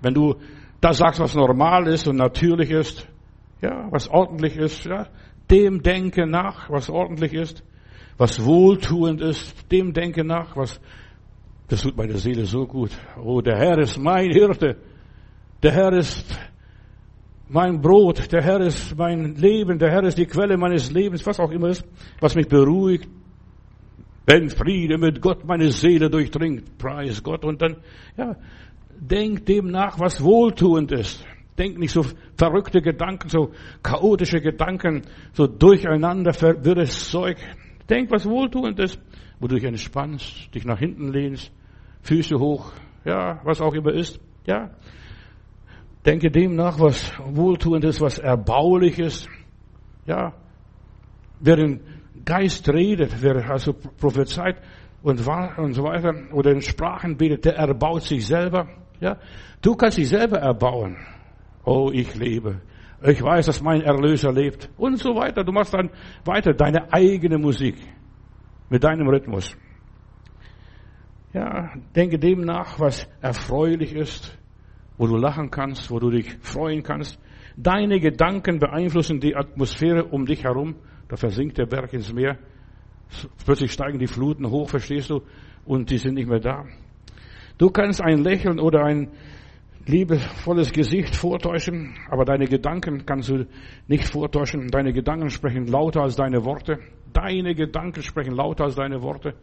wenn du das sagst, was normal ist und natürlich ist, ja, was ordentlich ist, ja, dem denke nach, was ordentlich ist, was wohltuend ist, dem denke nach, was, das tut meine Seele so gut. Oh, der Herr ist mein Hirte. Der Herr ist mein Brot, der Herr ist mein Leben, der Herr ist die Quelle meines Lebens, was auch immer ist, was mich beruhigt. Wenn Friede mit Gott meine Seele durchdringt, preis Gott. Und dann, ja, denk dem nach, was wohltuend ist. Denk nicht so verrückte Gedanken, so chaotische Gedanken, so durcheinander verwirrtes Zeug. Denk, was wohltuend ist, wo du dich entspannst, dich nach hinten lehnst, Füße hoch, ja, was auch immer ist, ja. Denke dem nach, was wohltuend ist, was erbaulich ist. Ja. Wer den Geist redet, wer also prophezeit und, und so weiter, oder in Sprachen betet, der erbaut sich selber. Ja. Du kannst dich selber erbauen. Oh, ich lebe. Ich weiß, dass mein Erlöser lebt. Und so weiter. Du machst dann weiter deine eigene Musik. Mit deinem Rhythmus. Ja, denke dem nach, was erfreulich ist, wo du lachen kannst, wo du dich freuen kannst. Deine Gedanken beeinflussen die Atmosphäre um dich herum. Da versinkt der Berg ins Meer. Plötzlich steigen die Fluten hoch, verstehst du? Und die sind nicht mehr da. Du kannst ein Lächeln oder ein liebevolles Gesicht vortäuschen, aber deine Gedanken kannst du nicht vortäuschen. Deine Gedanken sprechen lauter als deine Worte. Deine Gedanken sprechen lauter als deine Worte.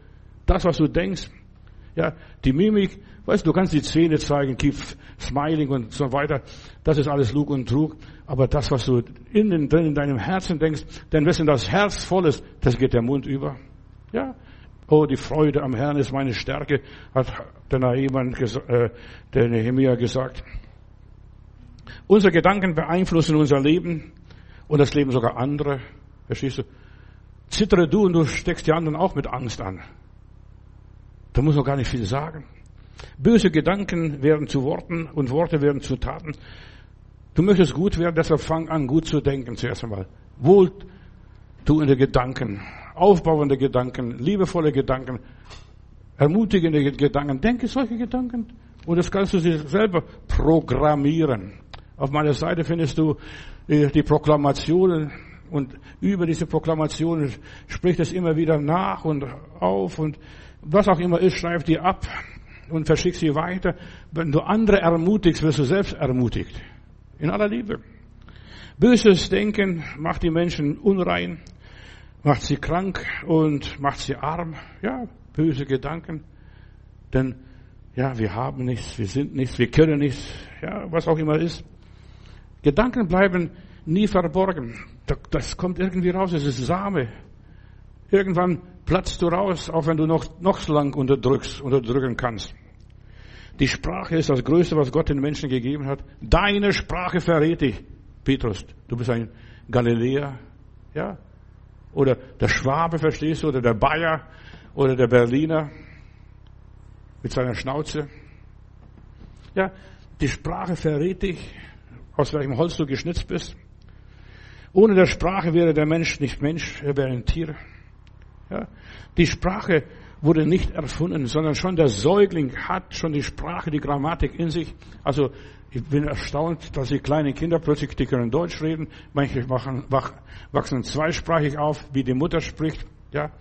Das, was du denkst, ja, die Mimik, weißt du, du kannst die Zähne zeigen, keep smiling und so weiter. Das ist alles Lug und Trug. Aber das, was du innen drin in deinem Herzen denkst, denn wenn das Herz voll ist, das geht der Mund über. Ja. Oh, die Freude am Herrn ist meine Stärke, hat äh, der Nehemiah gesagt. Unsere Gedanken beeinflussen unser Leben und das Leben sogar andere. Verstehst du? Zittere du und du steckst die anderen auch mit Angst an. Da muss man gar nicht viel sagen. Böse Gedanken werden zu Worten und Worte werden zu Taten. Du möchtest gut werden, deshalb fang an, gut zu denken zuerst einmal. Wohltuende Gedanken, aufbauende Gedanken, liebevolle Gedanken, ermutigende Gedanken. Denke solche Gedanken und das kannst du dir selber programmieren. Auf meiner Seite findest du äh, die Proklamationen und über diese Proklamationen spricht es immer wieder nach und auf und was auch immer ist, schreib die ab und verschick sie weiter. Wenn du andere ermutigst, wirst du selbst ermutigt. In aller Liebe. Böses Denken macht die Menschen unrein, macht sie krank und macht sie arm. Ja, böse Gedanken. Denn, ja, wir haben nichts, wir sind nichts, wir können nichts, ja, was auch immer ist. Gedanken bleiben nie verborgen. Das kommt irgendwie raus, es ist Same. Irgendwann platzt du raus, auch wenn du noch, noch so lang unterdrückst, unterdrücken kannst. Die Sprache ist das Größte, was Gott den Menschen gegeben hat. Deine Sprache verrät dich. Petrus, du bist ein Galiläer, ja? Oder der Schwabe, verstehst du? Oder der Bayer? Oder der Berliner? mit seiner Schnauze. Ja, die Sprache verrät dich, aus welchem Holz du geschnitzt bist. Ohne der Sprache wäre der Mensch nicht Mensch, er wäre ein Tier. Ja, die Sprache wurde nicht erfunden, sondern schon der Säugling hat schon die Sprache, die Grammatik in sich. Also ich bin erstaunt, dass die kleinen Kinder plötzlich die können Deutsch reden. Manche machen, wachsen zweisprachig auf, wie die Mutter spricht. Ja,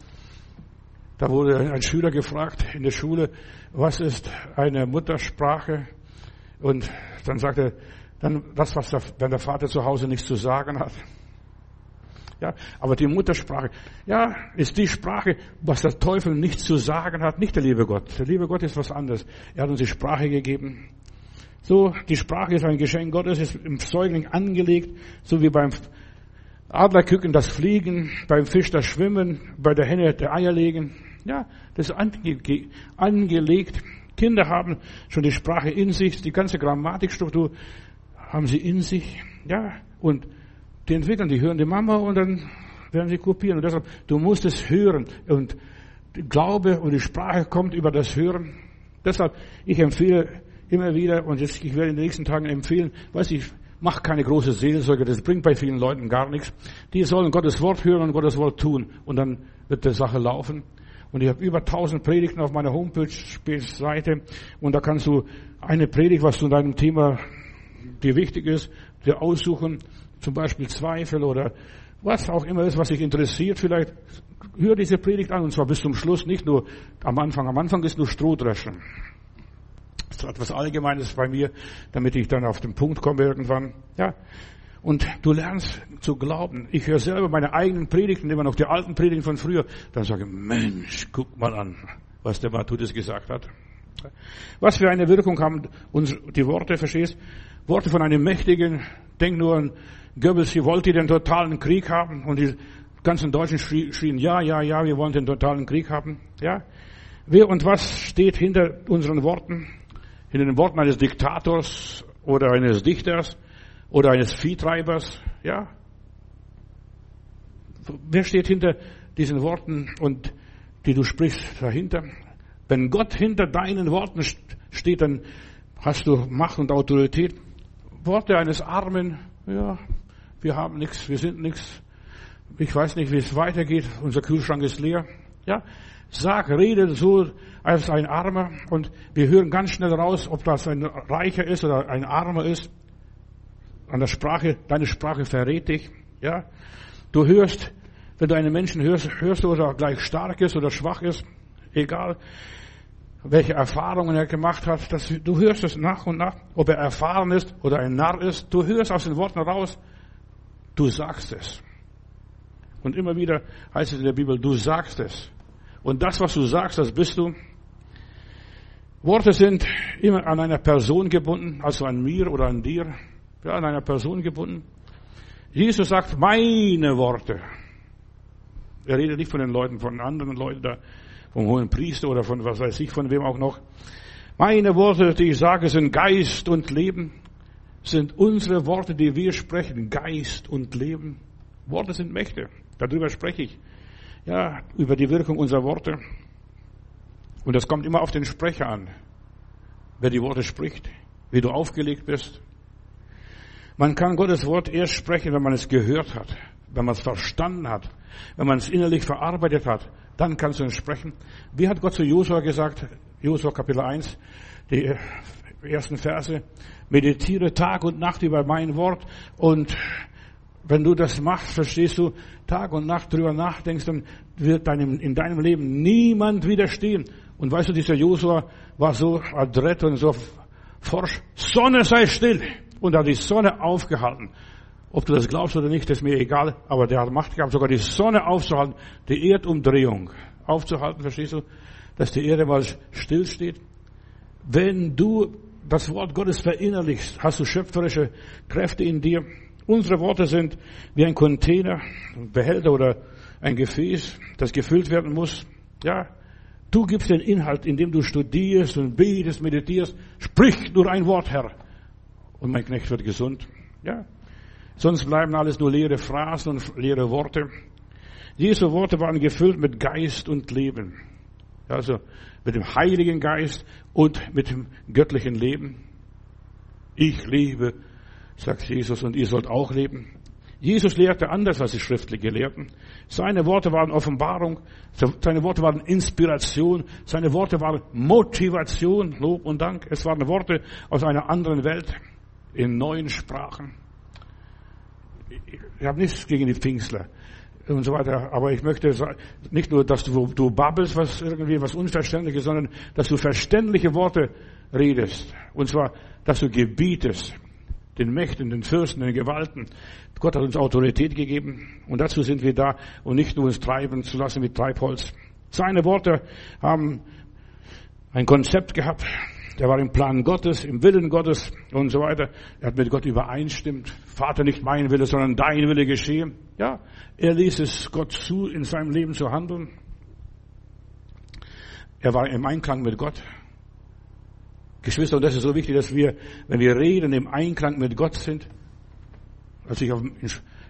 da wurde ein Schüler gefragt in der Schule, was ist eine Muttersprache? Und dann sagte er, dann das, was der, wenn der Vater zu Hause nichts zu sagen hat. Ja, aber die Muttersprache, ja, ist die Sprache, was der Teufel nichts zu sagen hat, nicht der liebe Gott. Der liebe Gott ist was anderes. Er hat uns die Sprache gegeben. So, die Sprache ist ein Geschenk Gottes, ist im Säugling angelegt, so wie beim Adlerküken das Fliegen, beim Fisch das Schwimmen, bei der Henne der Eier legen. Ja, das ist ange angelegt. Kinder haben schon die Sprache in sich, die ganze Grammatikstruktur haben sie in sich. Ja, und die entwickeln, die hören die Mama und dann werden sie kopieren. Und deshalb, du musst es hören. Und Glaube und die Sprache kommt über das Hören. Deshalb, ich empfehle immer wieder, und jetzt, ich werde in den nächsten Tagen empfehlen, weiß ich, mach keine große Seelsorge, das bringt bei vielen Leuten gar nichts. Die sollen Gottes Wort hören und Gottes Wort tun. Und dann wird die Sache laufen. Und ich habe über tausend Predigten auf meiner Homepage-Seite. Und da kannst du eine Predigt, was zu deinem Thema dir wichtig ist, dir aussuchen. Zum Beispiel Zweifel oder was auch immer ist, was dich interessiert. Vielleicht hör diese Predigt an und zwar bis zum Schluss, nicht nur am Anfang. Am Anfang ist nur Strohdreschen. Das ist etwas Allgemeines bei mir, damit ich dann auf den Punkt komme irgendwann. Ja. Und du lernst zu glauben. Ich höre selber meine eigenen Predigten, immer noch die alten Predigten von früher. Dann sage ich, Mensch, guck mal an, was der Matthäus gesagt hat. Was für eine Wirkung haben uns die Worte, verstehst? Worte von einem Mächtigen. Denk nur an Goebbels, sie wollte den totalen Krieg haben. Und die ganzen Deutschen schrien, ja, ja, ja, wir wollen den totalen Krieg haben. Ja. Wer und was steht hinter unseren Worten? Hinter den Worten eines Diktators oder eines Dichters? oder eines Viehtreibers, ja. Wer steht hinter diesen Worten und die du sprichst dahinter? Wenn Gott hinter deinen Worten steht, dann hast du Macht und Autorität. Worte eines Armen, ja, wir haben nichts, wir sind nichts. Ich weiß nicht, wie es weitergeht. Unser Kühlschrank ist leer. Ja, sag, rede so als ein Armer und wir hören ganz schnell raus, ob das ein Reicher ist oder ein Armer ist an der Sprache, deine Sprache verrät dich, ja. Du hörst, wenn du einen Menschen hörst, hörst du, ob er gleich stark ist oder schwach ist, egal welche Erfahrungen er gemacht hat, das, du hörst es nach und nach, ob er erfahren ist oder ein Narr ist, du hörst aus den Worten raus, du sagst es. Und immer wieder heißt es in der Bibel, du sagst es. Und das, was du sagst, das bist du. Worte sind immer an einer Person gebunden, also an mir oder an dir ja, an einer Person gebunden. Jesus sagt, meine Worte. Er redet nicht von den Leuten, von anderen Leuten da, vom hohen Priester oder von was weiß ich, von wem auch noch. Meine Worte, die ich sage, sind Geist und Leben. Sind unsere Worte, die wir sprechen, Geist und Leben. Worte sind Mächte. Darüber spreche ich. Ja, über die Wirkung unserer Worte. Und das kommt immer auf den Sprecher an. Wer die Worte spricht, wie du aufgelegt bist, man kann Gottes Wort erst sprechen, wenn man es gehört hat, wenn man es verstanden hat, wenn man es innerlich verarbeitet hat. Dann kannst du es sprechen. Wie hat Gott zu Josua gesagt? Josua Kapitel 1, die ersten Verse. Meditiere Tag und Nacht über mein Wort und wenn du das machst, verstehst du, Tag und Nacht drüber nachdenkst, dann wird deinem, in deinem Leben niemand widerstehen. Und weißt du, dieser Josua war so adrett und so forsch. Sonne sei still und hat die Sonne aufgehalten. Ob du das glaubst oder nicht, ist mir egal, aber der hat Macht gehabt, sogar die Sonne aufzuhalten, die Erdumdrehung aufzuhalten, verstehst du? Dass die Erde mal stillsteht. Wenn du das Wort Gottes verinnerlichst, hast du schöpferische Kräfte in dir. Unsere Worte sind wie ein Container, ein Behälter oder ein Gefäß, das gefüllt werden muss. Ja, du gibst den Inhalt, indem du studierst und betest, meditierst. Sprich nur ein Wort, Herr und mein Knecht wird gesund. Ja. Sonst bleiben alles nur leere Phrasen und leere Worte. Diese Worte waren gefüllt mit Geist und Leben. Also, mit dem Heiligen Geist und mit dem göttlichen Leben. Ich lebe, sagt Jesus, und ihr sollt auch leben. Jesus lehrte anders als die schriftlichen Gelehrten. Seine Worte waren Offenbarung, seine Worte waren Inspiration, seine Worte waren Motivation, Lob und Dank. Es waren Worte aus einer anderen Welt, in neuen Sprachen. Ich habe nichts gegen die Pfingstler und so weiter, aber ich möchte nicht nur, dass du, du babbelst, was irgendwie was Unverständliches, sondern dass du verständliche Worte redest. Und zwar, dass du gebietest den Mächten, den Fürsten, den Gewalten. Gott hat uns Autorität gegeben und dazu sind wir da und nicht nur uns treiben zu lassen mit Treibholz. Seine Worte haben ein Konzept gehabt. Der war im Plan Gottes, im Willen Gottes und so weiter. Er hat mit Gott übereinstimmt. Vater, nicht mein Wille, sondern dein Wille geschehe. Ja, er ließ es Gott zu, in seinem Leben zu handeln. Er war im Einklang mit Gott. Geschwister, und das ist so wichtig, dass wir, wenn wir reden, im Einklang mit Gott sind. Als ich auf,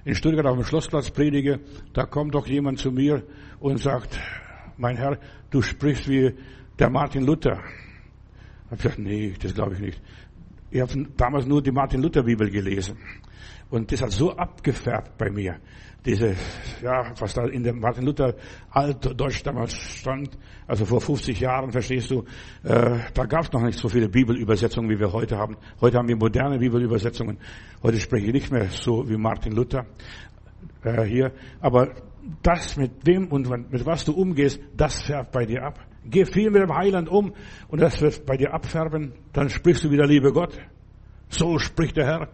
in Stuttgart auf dem Schlossplatz predige, da kommt doch jemand zu mir und sagt, mein Herr, du sprichst wie der Martin Luther. Ich habe gesagt, nee, das glaube ich nicht. Ich habe damals nur die Martin Luther Bibel gelesen. Und das hat so abgefärbt bei mir. Diese, ja, was da in dem Martin Luther Altdeutsch damals stand, also vor 50 Jahren, verstehst du, äh, da gab es noch nicht so viele Bibelübersetzungen, wie wir heute haben. Heute haben wir moderne Bibelübersetzungen. Heute spreche ich nicht mehr so wie Martin Luther äh, hier. Aber das, mit wem und mit was du umgehst, das färbt bei dir ab. Geh viel mit dem Heiland um und das wird bei dir abfärben. Dann sprichst du wieder, liebe Gott. So spricht der Herr.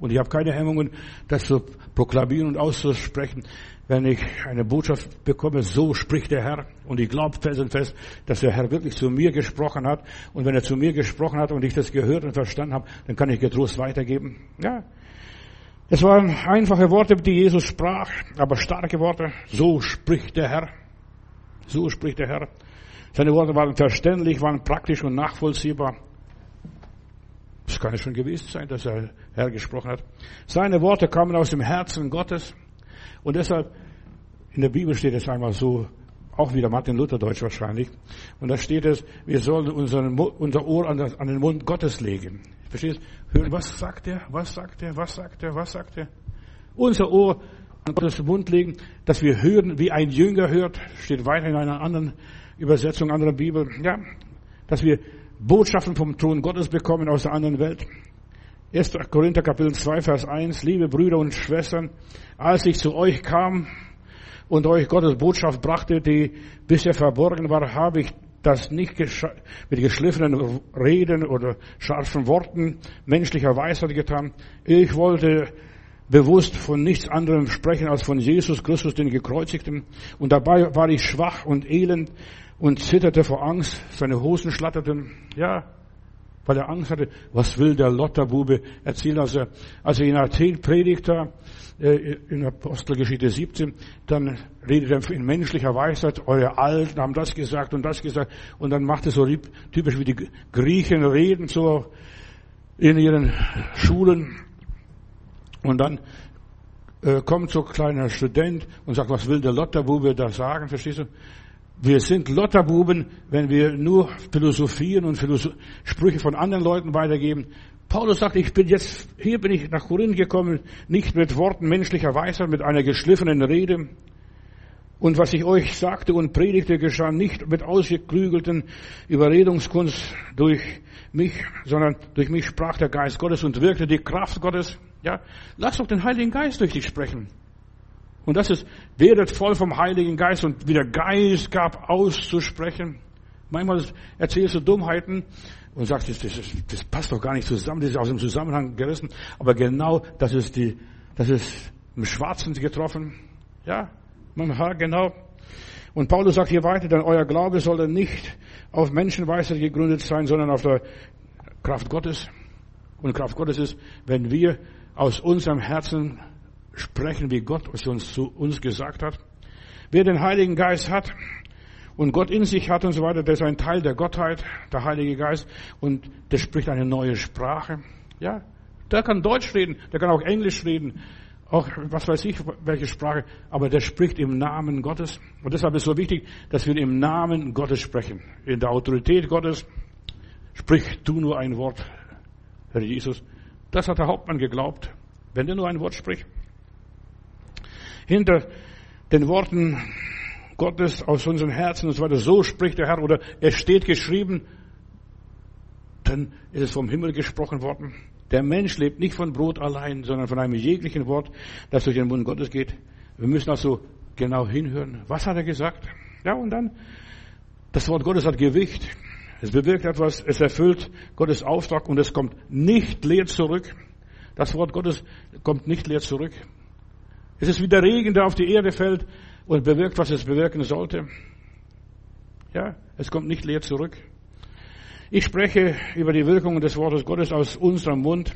Und ich habe keine Hemmungen, das zu proklamieren und auszusprechen, wenn ich eine Botschaft bekomme, so spricht der Herr. Und ich glaube felsenfest, dass der Herr wirklich zu mir gesprochen hat. Und wenn er zu mir gesprochen hat und ich das gehört und verstanden habe, dann kann ich getrost weitergeben. Ja. Es waren einfache Worte, die Jesus sprach, aber starke Worte. So spricht der Herr. So spricht der Herr. Seine Worte waren verständlich, waren praktisch und nachvollziehbar. Das kann es schon gewesen sein, dass der Herr gesprochen hat. Seine Worte kamen aus dem Herzen Gottes. Und deshalb, in der Bibel steht es einmal so, auch wieder Martin Luther Deutsch wahrscheinlich. Und da steht es, wir sollen unseren, unser Ohr an, das, an den Mund Gottes legen. Verstehst? Hören, was sagt er? Was sagt er? Was sagt er? Was sagt er? Unser Ohr an Gottes Mund legen, dass wir hören, wie ein Jünger hört, steht weiter in einer anderen Übersetzung, anderer Bibel. Ja, dass wir Botschaften vom Thron Gottes bekommen aus der anderen Welt. 1. Korinther Kapitel 2, Vers 1, liebe Brüder und Schwestern, als ich zu euch kam und euch Gottes Botschaft brachte, die bisher verborgen war, habe ich das nicht mit geschliffenen Reden oder scharfen Worten menschlicher Weisheit getan. Ich wollte bewusst von nichts anderem sprechen als von Jesus Christus, den Gekreuzigten. Und dabei war ich schwach und elend und zitterte vor Angst. Seine Hosen schlatterten. Ja, weil er Angst hatte. Was will der Lotterbube erzählen? Als er, als er in Athen predigte, äh, in Apostelgeschichte 17, dann redet er in menschlicher Weisheit, eure Alten haben das gesagt und das gesagt. Und dann macht er so typisch wie die Griechen reden so in ihren Schulen. Und dann äh, kommt so ein kleiner Student und sagt, was will der Lotterbube da sagen? Verstehst du? Wir sind Lotterbuben, wenn wir nur philosophieren und Philosoph Sprüche von anderen Leuten weitergeben. Paulus sagt, ich bin jetzt, hier bin ich nach Korinth gekommen, nicht mit Worten menschlicher Weisheit, mit einer geschliffenen Rede. Und was ich euch sagte und predigte, geschah nicht mit ausgeklügelten Überredungskunst durch mich, sondern durch mich sprach der Geist Gottes und wirkte die Kraft Gottes. Ja, lass doch den Heiligen Geist durch dich sprechen. Und das ist, werdet voll vom Heiligen Geist und wie der Geist gab auszusprechen. Manchmal erzählst du Dummheiten und sagst, das, das, das passt doch gar nicht zusammen, das ist aus dem Zusammenhang gerissen. Aber genau, das ist die, das ist im Schwarzen getroffen. Ja, genau. Und Paulus sagt hier weiter, denn euer Glaube soll nicht auf Menschenweisheit gegründet sein, sondern auf der Kraft Gottes. Und Kraft Gottes ist, wenn wir aus unserem Herzen sprechen, wie Gott es uns zu uns gesagt hat. Wer den Heiligen Geist hat und Gott in sich hat und so weiter, der ist ein Teil der Gottheit, der Heilige Geist, und der spricht eine neue Sprache. Ja, der kann Deutsch reden, der kann auch Englisch reden, auch was weiß ich, welche Sprache, aber der spricht im Namen Gottes. Und deshalb ist es so wichtig, dass wir im Namen Gottes sprechen. In der Autorität Gottes sprich du nur ein Wort, Herr Jesus. Das hat der Hauptmann geglaubt, wenn er nur ein Wort spricht. Hinter den Worten Gottes aus unseren Herzen und so weiter, so spricht der Herr, oder es steht geschrieben, dann ist es vom Himmel gesprochen worden. Der Mensch lebt nicht von Brot allein, sondern von einem jeglichen Wort, das durch den Mund Gottes geht. Wir müssen also genau hinhören. Was hat er gesagt? Ja, und dann, das Wort Gottes hat Gewicht. Es bewirkt etwas, es erfüllt Gottes Auftrag und es kommt nicht leer zurück. Das Wort Gottes kommt nicht leer zurück. Es ist wie der Regen, der auf die Erde fällt und bewirkt, was es bewirken sollte. Ja, es kommt nicht leer zurück. Ich spreche über die Wirkungen des Wortes Gottes aus unserem Mund.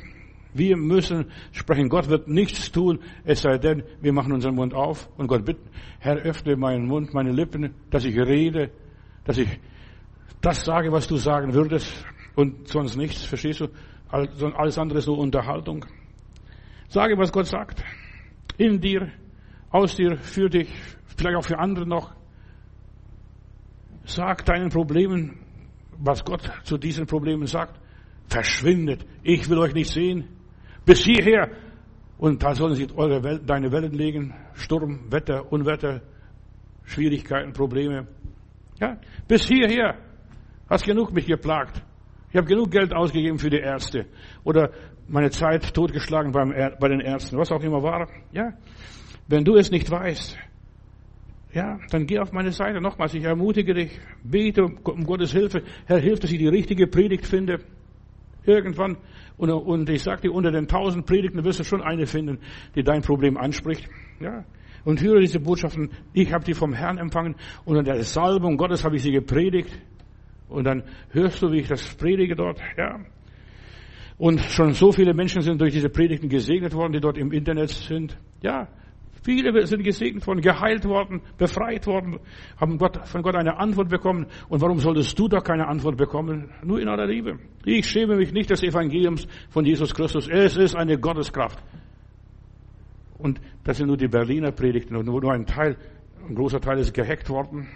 Wir müssen sprechen. Gott wird nichts tun, es sei denn, wir machen unseren Mund auf und Gott bittet, Herr, öffne meinen Mund, meine Lippen, dass ich rede, dass ich das sage, was du sagen würdest und sonst nichts, verstehst du? Alles andere ist nur Unterhaltung. Sage, was Gott sagt. In dir, aus dir, für dich, vielleicht auch für andere noch. Sag deinen Problemen, was Gott zu diesen Problemen sagt, verschwindet. Ich will euch nicht sehen. Bis hierher. Und da sollen sie eure Welt, deine Wellen legen. Sturm, Wetter, Unwetter, Schwierigkeiten, Probleme. Ja, bis hierher. Hast genug mich geplagt. Ich habe genug Geld ausgegeben für die Ärzte. Oder meine Zeit totgeschlagen beim, bei den Ärzten. Was auch immer war. Ja. Wenn du es nicht weißt, ja, dann geh auf meine Seite. Nochmals, ich ermutige dich, bete um Gottes Hilfe. Herr, hilf, dass ich die richtige Predigt finde. Irgendwann. Und, und ich sage dir, unter den tausend Predigten wirst du schon eine finden, die dein Problem anspricht. Ja. Und höre diese Botschaften. Ich habe die vom Herrn empfangen. Und unter der Salbung Gottes habe ich sie gepredigt. Und dann hörst du, wie ich das predige dort. Ja. Und schon so viele Menschen sind durch diese Predigten gesegnet worden, die dort im Internet sind. Ja, Viele sind gesegnet worden, geheilt worden, befreit worden, haben Gott, von Gott eine Antwort bekommen. Und warum solltest du da keine Antwort bekommen? Nur in aller Liebe. Ich schäme mich nicht des Evangeliums von Jesus Christus. Es ist eine Gotteskraft. Und das sind nur die Berliner Predigten und nur ein Teil, ein großer Teil ist gehackt worden.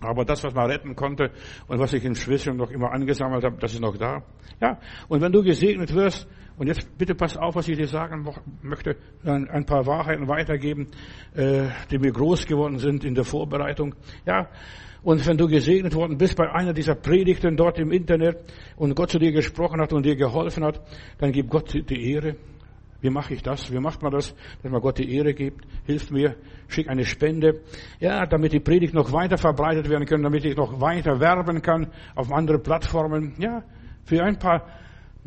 Aber das, was man retten konnte und was ich in inzwischen noch immer angesammelt habe, das ist noch da. Ja. Und wenn du gesegnet wirst, und jetzt bitte pass auf, was ich dir sagen möchte, ein paar Wahrheiten weitergeben, äh, die mir groß geworden sind in der Vorbereitung. Ja. Und wenn du gesegnet worden bist bei einer dieser Predigten dort im Internet und Gott zu dir gesprochen hat und dir geholfen hat, dann gib Gott die Ehre. Wie mache ich das? Wie macht man das, dass man Gott die Ehre gibt? Hilft mir, schick eine Spende. Ja, damit die Predigt noch weiter verbreitet werden kann, damit ich noch weiter werben kann auf anderen Plattformen. Ja, für ein paar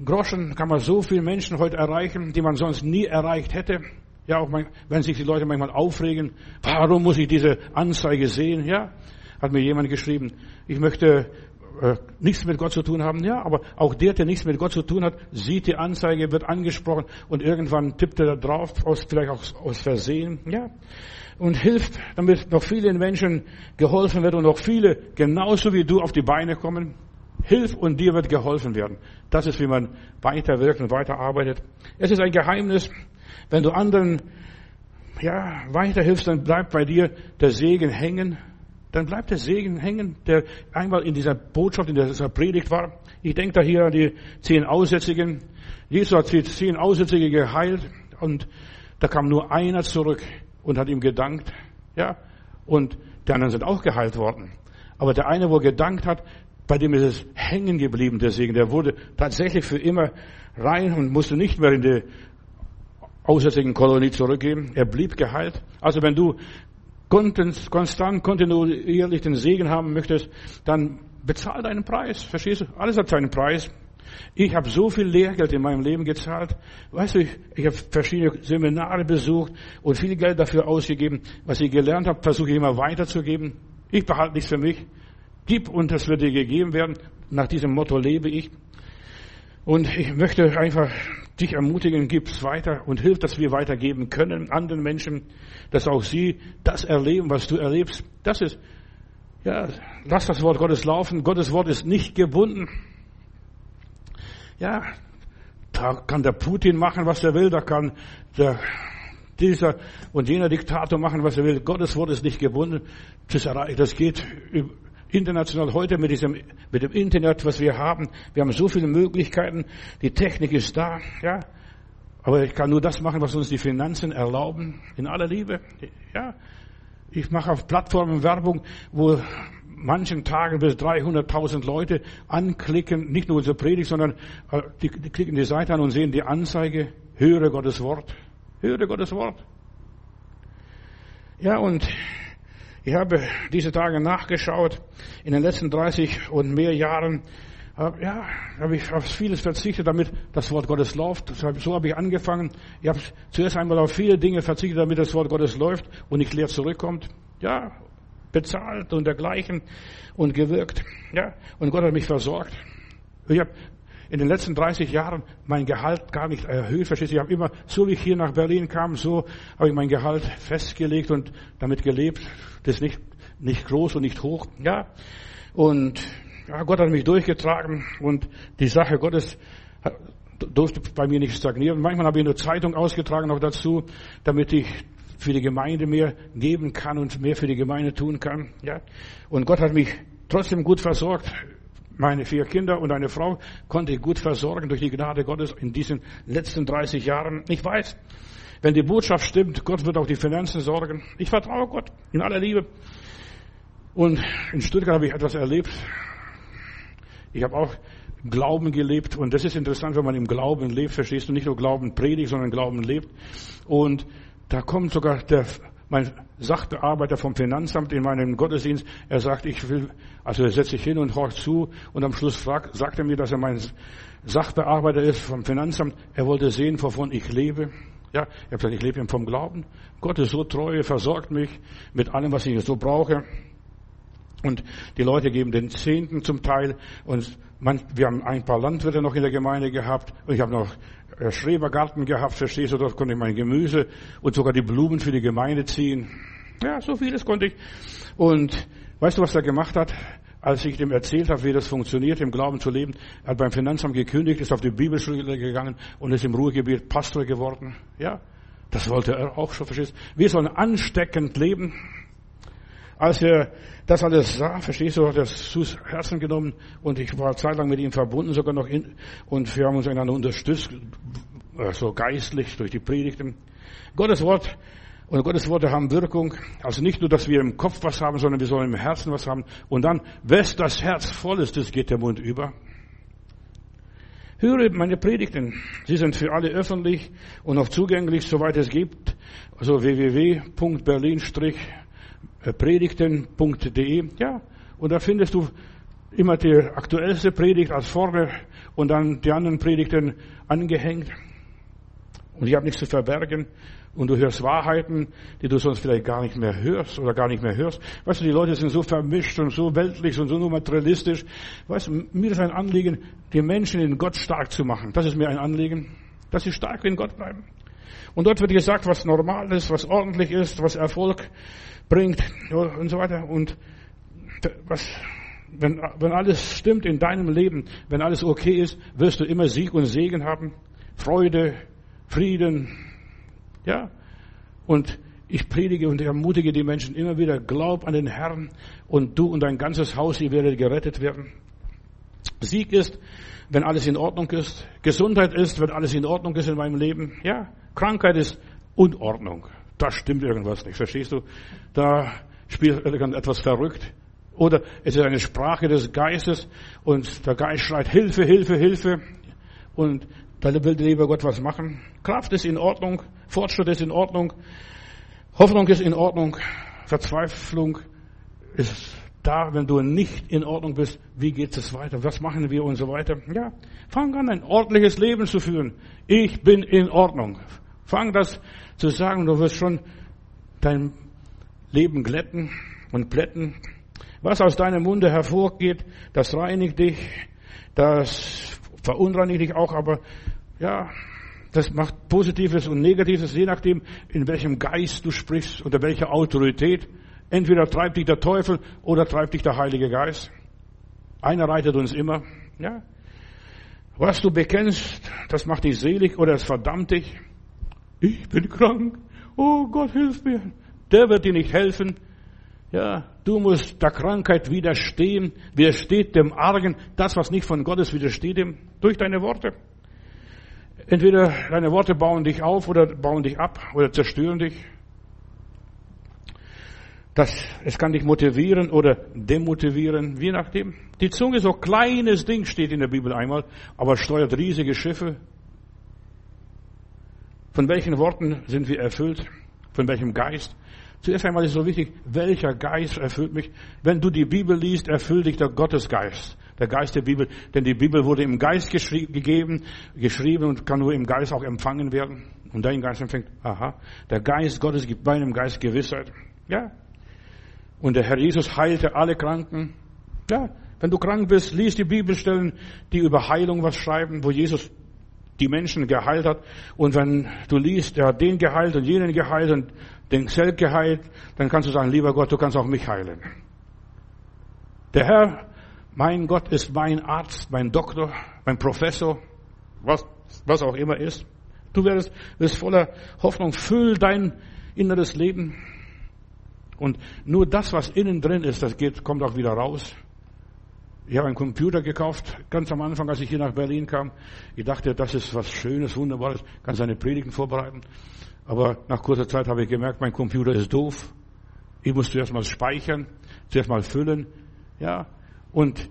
Groschen kann man so viele Menschen heute erreichen, die man sonst nie erreicht hätte. Ja, auch wenn sich die Leute manchmal aufregen, warum muss ich diese Anzeige sehen? Ja, hat mir jemand geschrieben, ich möchte äh, nichts mit Gott zu tun haben. Ja, aber auch der, der nichts mit Gott zu tun hat, sieht die Anzeige, wird angesprochen und irgendwann tippt er da drauf, aus, vielleicht auch aus Versehen. Ja, und hilft, damit noch vielen Menschen geholfen wird und noch viele genauso wie du auf die Beine kommen. Hilf und dir wird geholfen werden. Das ist, wie man weiter wirkt und weiter arbeitet. Es ist ein Geheimnis. Wenn du anderen, ja, weiterhilfst, dann bleibt bei dir der Segen hängen dann bleibt der Segen hängen, der einmal in dieser Botschaft, in dieser Predigt war. Ich denke da hier an die zehn Aussätzigen. Jesus hat die zehn Aussätzige geheilt und da kam nur einer zurück und hat ihm gedankt. Ja, und die anderen sind auch geheilt worden. Aber der eine, wo gedankt hat, bei dem ist es hängen geblieben, der Segen. Der wurde tatsächlich für immer rein und musste nicht mehr in die aussätzigen Kolonie zurückgehen. Er blieb geheilt. Also wenn du konstant, kontinuierlich den Segen haben möchtest, dann bezahl deinen Preis. Verstehst du? Alles hat seinen Preis. Ich habe so viel Lehrgeld in meinem Leben gezahlt. Weißt du, ich, ich habe verschiedene Seminare besucht und viel Geld dafür ausgegeben. Was ich gelernt habe, versuche ich immer weiterzugeben. Ich behalte nichts für mich. Gib und es wird dir gegeben werden. Nach diesem Motto lebe ich. Und ich möchte einfach dich ermutigen, gib's weiter und hilf, dass wir weitergeben können anderen Menschen, dass auch sie das erleben, was du erlebst. Das ist, ja, lass das Wort Gottes laufen. Gottes Wort ist nicht gebunden. Ja, da kann der Putin machen, was er will, da kann der dieser und jener Diktator machen, was er will. Gottes Wort ist nicht gebunden. Das, das geht international heute mit diesem, mit dem Internet, was wir haben. Wir haben so viele Möglichkeiten. Die Technik ist da, ja. Aber ich kann nur das machen, was uns die Finanzen erlauben. In aller Liebe, ja. Ich mache auf Plattformen Werbung, wo manchen Tagen bis 300.000 Leute anklicken, nicht nur unsere Predigt, sondern äh, die, die klicken die Seite an und sehen die Anzeige, höre Gottes Wort. Höre Gottes Wort. Ja, und ich habe diese Tage nachgeschaut. In den letzten 30 und mehr Jahren ja, habe ich auf vieles verzichtet, damit das Wort Gottes läuft. So habe ich angefangen. Ich habe zuerst einmal auf viele Dinge verzichtet, damit das Wort Gottes läuft und nicht leer zurückkommt. Ja, bezahlt und dergleichen und gewirkt. Ja, und Gott hat mich versorgt. Ich habe in den letzten 30 Jahren mein Gehalt gar nicht erhöht. Verstehst du? Ich habe immer, so wie ich hier nach Berlin kam, so habe ich mein Gehalt festgelegt und damit gelebt. Das ist nicht, nicht groß und nicht hoch. Ja. Und, ja, Gott hat mich durchgetragen und die Sache Gottes durfte bei mir nicht stagnieren. Manchmal habe ich eine Zeitung ausgetragen noch dazu, damit ich für die Gemeinde mehr geben kann und mehr für die Gemeinde tun kann. Ja. Und Gott hat mich trotzdem gut versorgt meine vier Kinder und eine Frau konnte ich gut versorgen durch die Gnade Gottes in diesen letzten 30 Jahren. Ich weiß, wenn die Botschaft stimmt, Gott wird auch die Finanzen sorgen. Ich vertraue Gott in aller Liebe. Und in Stuttgart habe ich etwas erlebt. Ich habe auch Glauben gelebt. Und das ist interessant, wenn man im Glauben lebt, verstehst du, nicht nur Glauben predigt, sondern Glauben lebt. Und da kommt sogar der mein Sachbearbeiter vom Finanzamt in meinem Gottesdienst, er sagt, ich will, also er setzt sich hin und horcht zu und am Schluss fragt, sagt er mir, dass er mein Sachbearbeiter ist vom Finanzamt. Er wollte sehen, wovon ich lebe. Ja, ich habe gesagt, ich lebe vom Glauben. Gott ist so treu, versorgt mich mit allem, was ich so brauche. Und die Leute geben den Zehnten zum Teil. Und man, wir haben ein paar Landwirte noch in der Gemeinde gehabt. Ich habe noch äh, Schrebergarten gehabt, verstehst du, dort konnte ich mein Gemüse und sogar die Blumen für die Gemeinde ziehen. Ja, so vieles konnte ich. Und weißt du, was er gemacht hat? Als ich dem erzählt habe, wie das funktioniert, im Glauben zu leben, er hat beim Finanzamt gekündigt, ist auf die Bibelschule gegangen und ist im Ruhegebiet Pastor geworden. Ja, das wollte er auch schon, verstehst du? Wir sollen ansteckend leben. Als er das alles sah, verstehst du, hat er es zu Herzen genommen und ich war zeitlang mit ihm verbunden, sogar noch in, und wir haben uns einander unterstützt, so also geistlich durch die Predigten. Gottes Wort und Gottes Worte haben Wirkung. Also nicht nur, dass wir im Kopf was haben, sondern wir sollen im Herzen was haben. Und dann, wes das Herz voll ist, das geht der Mund über. Höre meine Predigten. Sie sind für alle öffentlich und auch zugänglich, soweit es gibt. Also www.berlin- predigten.de, ja, und da findest du immer die aktuellste Predigt als vorne und dann die anderen Predigten angehängt. Und ich habe nichts zu verbergen. Und du hörst Wahrheiten, die du sonst vielleicht gar nicht mehr hörst oder gar nicht mehr hörst. Weißt du, die Leute sind so vermischt und so weltlich und so nur materialistisch. Weißt du, mir ist ein Anliegen, die Menschen in Gott stark zu machen. Das ist mir ein Anliegen, dass sie stark in Gott bleiben. Und dort wird gesagt, was normal ist, was ordentlich ist, was Erfolg bringt und so weiter. Und was, wenn, wenn alles stimmt in deinem Leben, wenn alles okay ist, wirst du immer Sieg und Segen haben, Freude, Frieden, ja. Und ich predige und ermutige die Menschen immer wieder, glaub an den Herrn und du und dein ganzes Haus, ihr werdet gerettet werden. Sieg ist, wenn alles in Ordnung ist. Gesundheit ist, wenn alles in Ordnung ist in meinem Leben. Ja. Krankheit ist Unordnung da stimmt irgendwas nicht, verstehst du? Da spielt irgendetwas verrückt. Oder es ist eine Sprache des Geistes und der Geist schreit Hilfe, Hilfe, Hilfe. Und da will der liebe Gott was machen. Kraft ist in Ordnung, Fortschritt ist in Ordnung, Hoffnung ist in Ordnung, Verzweiflung ist da, wenn du nicht in Ordnung bist. Wie geht es weiter? Was machen wir und so weiter? Ja, fang an, ein ordentliches Leben zu führen. Ich bin in Ordnung. Fang das zu sagen, du wirst schon dein Leben glätten und plätten. Was aus deinem Munde hervorgeht, das reinigt dich, das verunreinigt dich auch, aber ja, das macht Positives und Negatives, je nachdem, in welchem Geist du sprichst, unter welcher Autorität. Entweder treibt dich der Teufel oder treibt dich der Heilige Geist. Einer reitet uns immer, ja. Was du bekennst, das macht dich selig oder es verdammt dich. Ich bin krank. Oh Gott, hilf mir. Der wird dir nicht helfen. Ja, du musst der Krankheit widerstehen. Widersteht dem Argen. Das, was nicht von Gott ist, widersteht ihm durch deine Worte. Entweder deine Worte bauen dich auf oder bauen dich ab oder zerstören dich. Das, es kann dich motivieren oder demotivieren, je nachdem. Die Zunge, so kleines Ding steht in der Bibel einmal, aber steuert riesige Schiffe. Von welchen Worten sind wir erfüllt? Von welchem Geist? Zuerst einmal ist so wichtig, welcher Geist erfüllt mich? Wenn du die Bibel liest, erfüllt dich der Gottesgeist, der Geist der Bibel, denn die Bibel wurde im Geist gegeben, geschrieben und kann nur im Geist auch empfangen werden. Und dein Geist empfängt, aha, der Geist Gottes gibt meinem Geist Gewissheit. Ja, und der Herr Jesus heilte alle Kranken. Ja, wenn du krank bist, lies die Bibelstellen, die über Heilung was schreiben, wo Jesus die Menschen geheilt hat. Und wenn du liest, er hat den geheilt und jenen geheilt und den selbst geheilt, dann kannst du sagen, lieber Gott, du kannst auch mich heilen. Der Herr, mein Gott, ist mein Arzt, mein Doktor, mein Professor, was, was auch immer ist. Du wirst, wirst voller Hoffnung, füll dein inneres Leben und nur das, was innen drin ist, das geht, kommt auch wieder raus. Ich habe einen Computer gekauft, ganz am Anfang, als ich hier nach Berlin kam. Ich dachte, das ist was Schönes, Wunderbares, kann seine Predigten vorbereiten. Aber nach kurzer Zeit habe ich gemerkt, mein Computer ist doof. Ich muss zuerst mal speichern, zuerst mal füllen. Ja. Und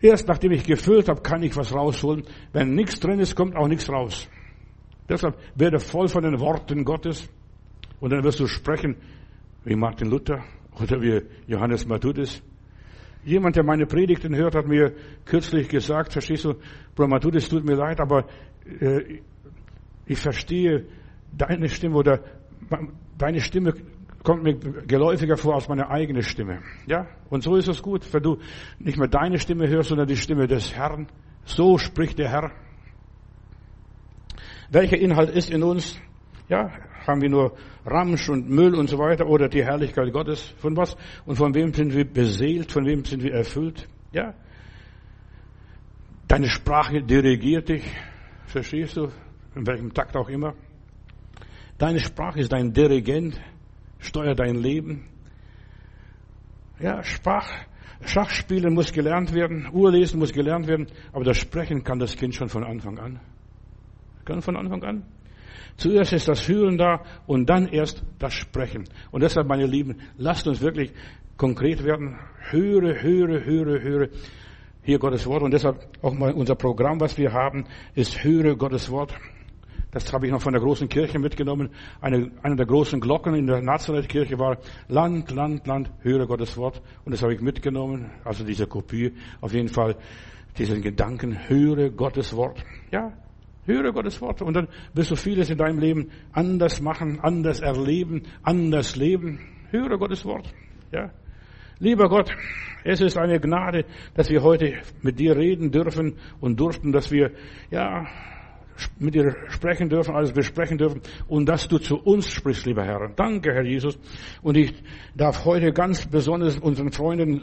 erst nachdem ich gefüllt habe, kann ich was rausholen. Wenn nichts drin ist, kommt auch nichts raus. Deshalb werde voll von den Worten Gottes. Und dann wirst du sprechen, wie Martin Luther oder wie Johannes Matthäus. Jemand, der meine Predigten hört, hat mir kürzlich gesagt, verstehst du, Bruder Matthäus, tut mir leid, aber äh, ich verstehe deine Stimme oder deine Stimme kommt mir geläufiger vor als meine eigene Stimme. Ja? Und so ist es gut, wenn du nicht mehr deine Stimme hörst, sondern die Stimme des Herrn. So spricht der Herr. Welcher Inhalt ist in uns? Ja, haben wir nur Ramsch und Müll und so weiter oder die Herrlichkeit Gottes? Von was? Und von wem sind wir beseelt? Von wem sind wir erfüllt? Ja. Deine Sprache dirigiert dich. Verstehst du? In welchem Takt auch immer. Deine Sprache ist dein Dirigent, steuert dein Leben. Ja, Sprach, Schachspielen muss gelernt werden, Urlesen muss gelernt werden, aber das Sprechen kann das Kind schon von Anfang an. Kann von Anfang an. Zuerst ist das Hören da und dann erst das Sprechen. Und deshalb, meine Lieben, lasst uns wirklich konkret werden. Höre, höre, höre, höre. Hier Gottes Wort. Und deshalb auch mal unser Programm, was wir haben, ist Höre Gottes Wort. Das habe ich noch von der großen Kirche mitgenommen. Eine, eine der großen Glocken in der Nazareth-Kirche war Land, Land, Land, höre Gottes Wort. Und das habe ich mitgenommen. Also diese Kopie. Auf jeden Fall diesen Gedanken, höre Gottes Wort. Ja, Höre Gottes Wort und dann wirst du vieles in deinem Leben anders machen, anders erleben, anders leben. Höre Gottes Wort. Ja. Lieber Gott, es ist eine Gnade, dass wir heute mit dir reden dürfen und durften, dass wir, ja, mit dir sprechen dürfen, alles besprechen dürfen und dass du zu uns sprichst, lieber Herr. Danke, Herr Jesus. Und ich darf heute ganz besonders unseren Freunden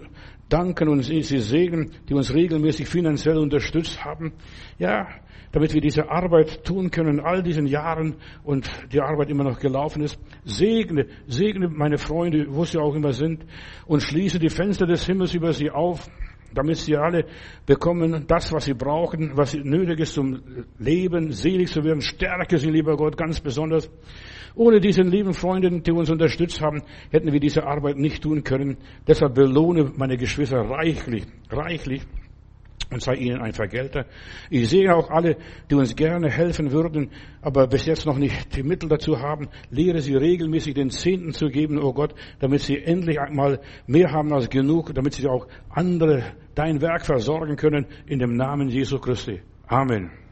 danken und sie segnen, die uns regelmäßig finanziell unterstützt haben. Ja, damit wir diese Arbeit tun können, all diesen Jahren und die Arbeit immer noch gelaufen ist. Segne, segne meine Freunde, wo sie auch immer sind und schließe die Fenster des Himmels über sie auf, damit sie alle bekommen das, was sie brauchen, was nötig ist zum Leben, selig zu werden. Stärke sie, lieber Gott, ganz besonders. Ohne diesen lieben Freunden, die uns unterstützt haben, hätten wir diese Arbeit nicht tun können. Deshalb belohne meine Geschwister reichlich, reichlich und sei ihnen ein Vergelter. Ich sehe auch alle, die uns gerne helfen würden, aber bis jetzt noch nicht die Mittel dazu haben. Lehre sie regelmäßig den Zehnten zu geben, oh Gott, damit sie endlich einmal mehr haben als genug, damit sie auch andere dein Werk versorgen können in dem Namen Jesu Christi. Amen.